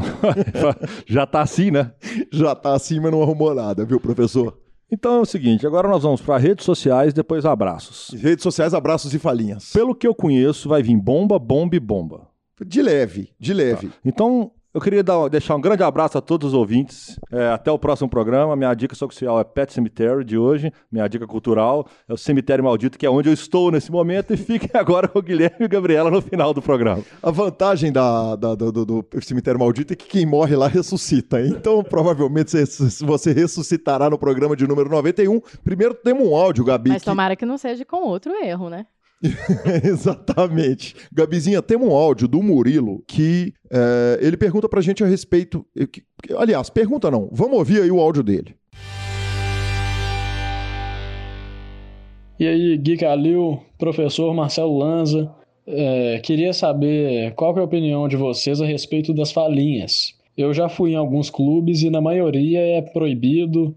[LAUGHS] Já tá assim, né? Já tá assim, mas não arrumou nada, viu, professor? Então é o seguinte, agora nós vamos para redes sociais, depois abraços. Redes sociais, abraços e falinhas. Pelo que eu conheço, vai vir bomba, bomba e bomba. De leve, de leve. Tá. Então, eu queria dar, deixar um grande abraço a todos os ouvintes. É, até o próximo programa. Minha dica social é Pet Cemetery de hoje. Minha dica cultural é o Cemitério Maldito, que é onde eu estou nesse momento. E fiquem [LAUGHS] agora com o Guilherme e a Gabriela no final do programa. A vantagem da, da do, do, do, Cemitério Maldito é que quem morre lá ressuscita. Então, provavelmente, você, você ressuscitará no programa de número 91. Primeiro temos um áudio, Gabi. Mas tomara que não seja com outro erro, né? [LAUGHS] Exatamente. Gabizinha, temos um áudio do Murilo que é, ele pergunta pra gente a respeito. Que, aliás, pergunta não. Vamos ouvir aí o áudio dele. E aí, Gui Calil, professor Marcelo Lanza, é, queria saber qual é a opinião de vocês a respeito das falinhas. Eu já fui em alguns clubes e na maioria é proibido,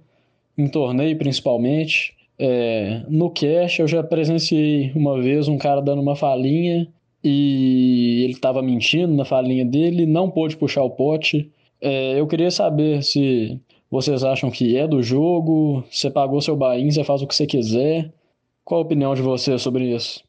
em torneio principalmente. É, no cash eu já presenciei uma vez um cara dando uma falinha e ele estava mentindo na falinha dele, não pôde puxar o pote. É, eu queria saber se vocês acham que é do jogo, você pagou seu bain, você faz o que você quiser. Qual a opinião de vocês sobre isso?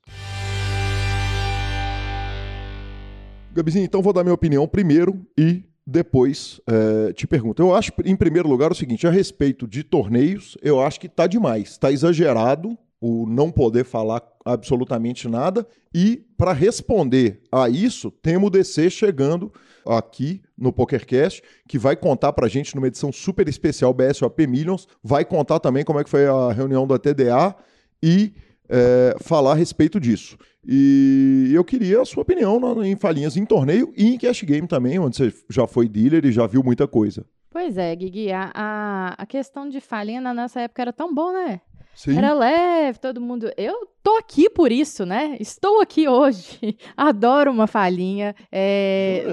Gabizinho, então vou dar minha opinião primeiro e depois é, te pergunto. Eu acho, em primeiro lugar, o seguinte: a respeito de torneios, eu acho que está demais, está exagerado o não poder falar absolutamente nada. E para responder a isso, temos o DC chegando aqui no PokerCast, que vai contar para a gente numa edição super especial BSOP Millions, vai contar também como é que foi a reunião da TDA e é, falar a respeito disso. E eu queria a sua opinião em falinhas em torneio e em cash game também, onde você já foi dealer e já viu muita coisa. Pois é, Guigui, a, a, questão de falinha na nossa época era tão bom, né? Sim. Era leve, todo mundo. Eu tô aqui por isso, né? Estou aqui hoje. [LAUGHS] Adoro uma falinha. É...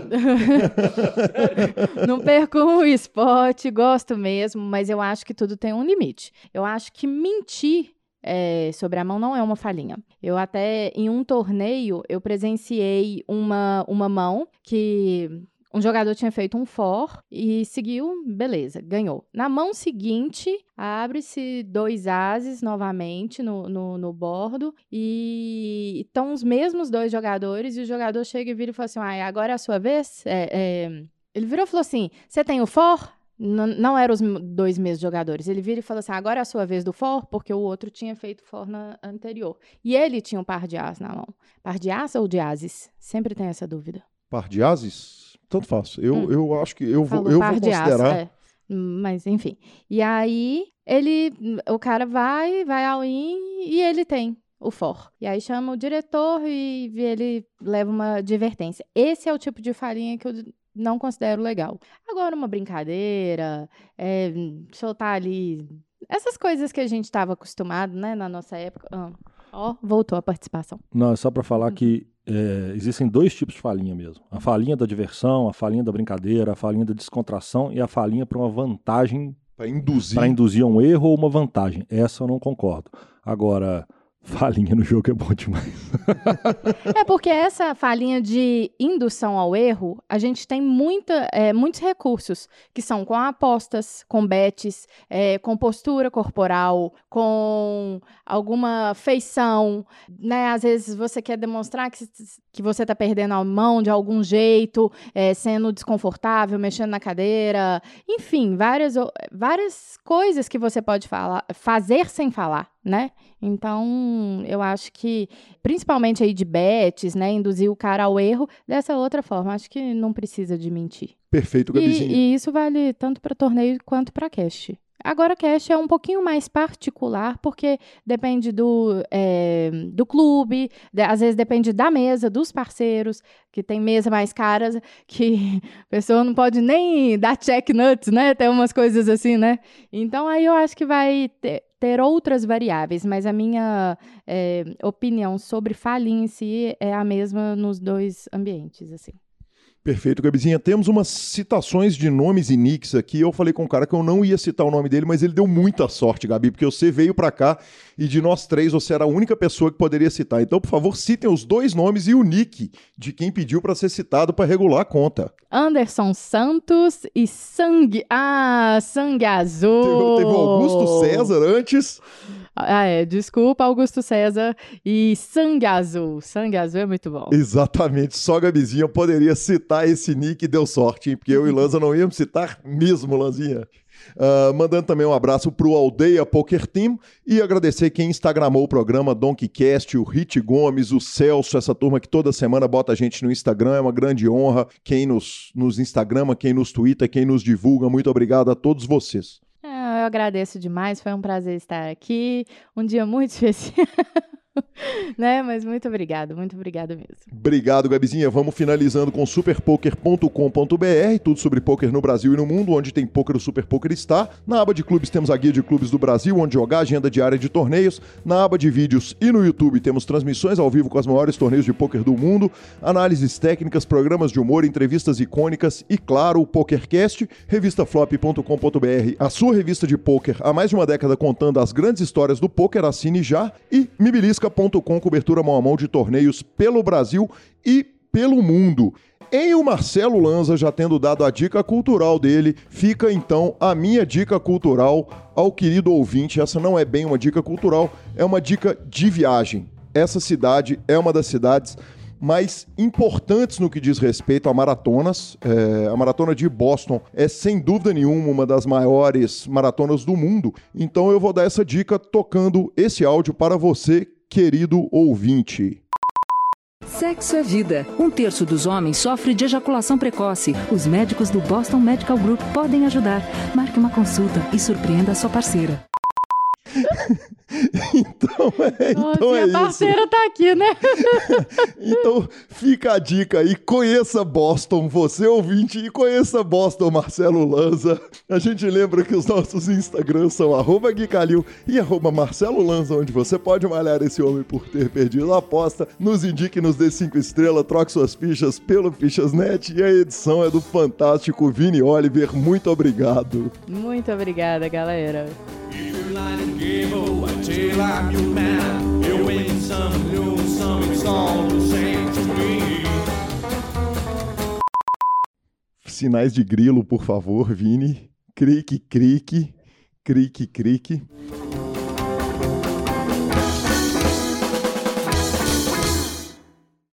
[LAUGHS] Não perco um spot, gosto mesmo, mas eu acho que tudo tem um limite. Eu acho que mentir é, sobre a mão não é uma falhinha. Eu até, em um torneio, eu presenciei uma, uma mão que um jogador tinha feito um for e seguiu, beleza, ganhou. Na mão seguinte, abre-se dois ases novamente no, no, no bordo e estão os mesmos dois jogadores e o jogador chega e vira e fala assim, ah, agora é a sua vez? É, é... Ele virou e falou assim, você tem o for? Não, não eram os dois mesmos jogadores. Ele vira e fala assim: agora é a sua vez do for, porque o outro tinha feito for na anterior. E ele tinha um par de as na mão. Par de as ou de ases? Sempre tem essa dúvida. Par de ases? Tanto faço. Eu, hum. eu acho que eu vou, eu vou considerar. As, é. Mas enfim. E aí ele, o cara vai, vai ao in e ele tem o for. E aí chama o diretor e ele leva uma advertência. Esse é o tipo de farinha que eu não considero legal. Agora, uma brincadeira, é, soltar ali. Essas coisas que a gente estava acostumado, né, na nossa época. Ah, ó, voltou a participação. Não, é só para falar hum. que é, existem dois tipos de falinha mesmo: a falinha da diversão, a falinha da brincadeira, a falinha da descontração e a falinha para uma vantagem. Para induzir. Para induzir um erro ou uma vantagem. Essa eu não concordo. Agora, Falinha no jogo é bom demais. é porque essa falinha de indução ao erro, a gente tem muita, é, muitos recursos, que são com apostas, com bets, é, com postura corporal, com alguma feição, né? Às vezes você quer demonstrar que, que você está perdendo a mão de algum jeito, é, sendo desconfortável, mexendo na cadeira, enfim, várias, várias coisas que você pode falar, fazer sem falar né? Então, eu acho que, principalmente aí de bets, né, induzir o cara ao erro, dessa outra forma, acho que não precisa de mentir. Perfeito, Gabizinha. E, e isso vale tanto para torneio quanto para cast. Agora, cash é um pouquinho mais particular, porque depende do, é, do clube, de, às vezes depende da mesa, dos parceiros, que tem mesa mais caras, [LAUGHS] que a pessoa não pode nem dar check nuts, né? Tem umas coisas assim, né? Então, aí eu acho que vai ter, ter outras variáveis, mas a minha é, opinião sobre falir em si é a mesma nos dois ambientes, assim. Perfeito, Gabizinha. Temos umas citações de nomes e nicks aqui. Eu falei com um cara que eu não ia citar o nome dele, mas ele deu muita sorte, Gabi, porque você veio para cá e de nós três você era a única pessoa que poderia citar. Então, por favor, citem os dois nomes e o nick de quem pediu para ser citado para regular a conta. Anderson Santos e Sangue. Ah, Sangue Azul. Teve, teve o Augusto César antes. Ah, é. Desculpa, Augusto César. E Sangue Azul. Sangue Azul é muito bom. Exatamente. Só Gabizinha poderia citar esse nick e deu sorte, hein? Porque eu e Lanza não íamos citar mesmo, Lanzinha. Uh, mandando também um abraço pro Aldeia Poker Team e agradecer quem instagramou o programa, DonkeyCast, o Rit Gomes, o Celso, essa turma que toda semana bota a gente no Instagram, é uma grande honra. Quem nos, nos Instagrama, quem nos twitta, quem nos divulga, muito obrigado a todos vocês. Eu agradeço demais, foi um prazer estar aqui. Um dia muito [LAUGHS] especial. [LAUGHS] né? Mas muito obrigado, muito obrigado mesmo. Obrigado, Gabizinha. Vamos finalizando com superpoker.com.br, tudo sobre poker no Brasil e no mundo, onde tem poker, o Super Poker está. Na aba de clubes temos a guia de clubes do Brasil, onde jogar, agenda diária de torneios. Na aba de vídeos e no YouTube temos transmissões ao vivo com as maiores torneios de poker do mundo, análises técnicas, programas de humor, entrevistas icônicas e, claro, o PokerCast, revistaflop.com.br, a sua revista de poker há mais de uma década contando as grandes histórias do poker, assine já e me belisca Busca.com, cobertura mão a mão de torneios pelo Brasil e pelo mundo. Em o Marcelo Lanza já tendo dado a dica cultural dele, fica então a minha dica cultural ao querido ouvinte. Essa não é bem uma dica cultural, é uma dica de viagem. Essa cidade é uma das cidades mais importantes no que diz respeito a maratonas. É, a maratona de Boston é sem dúvida nenhuma uma das maiores maratonas do mundo. Então eu vou dar essa dica tocando esse áudio para você querido ouvinte. Sexo é vida. Um terço dos homens sofre de ejaculação precoce. Os médicos do Boston Medical Group podem ajudar. Marque uma consulta e surpreenda a sua parceira. [LAUGHS] [LAUGHS] então é, então é isso. parceira tá aqui, né? [LAUGHS] então fica a dica aí, conheça Boston, você ouvinte, e conheça Boston, Marcelo Lanza. A gente lembra que os nossos Instagrams são arroba Guicalil e arroba Marcelo Lanza, onde você pode malhar esse homem por ter perdido a aposta. Nos indique, nos dê cinco estrelas, troque suas fichas pelo Fichasnet e a edição é do fantástico Vini Oliver. Muito obrigado. Muito obrigada, galera. Sinais de grilo, por favor, Vini. Crique, crique, crique, crique.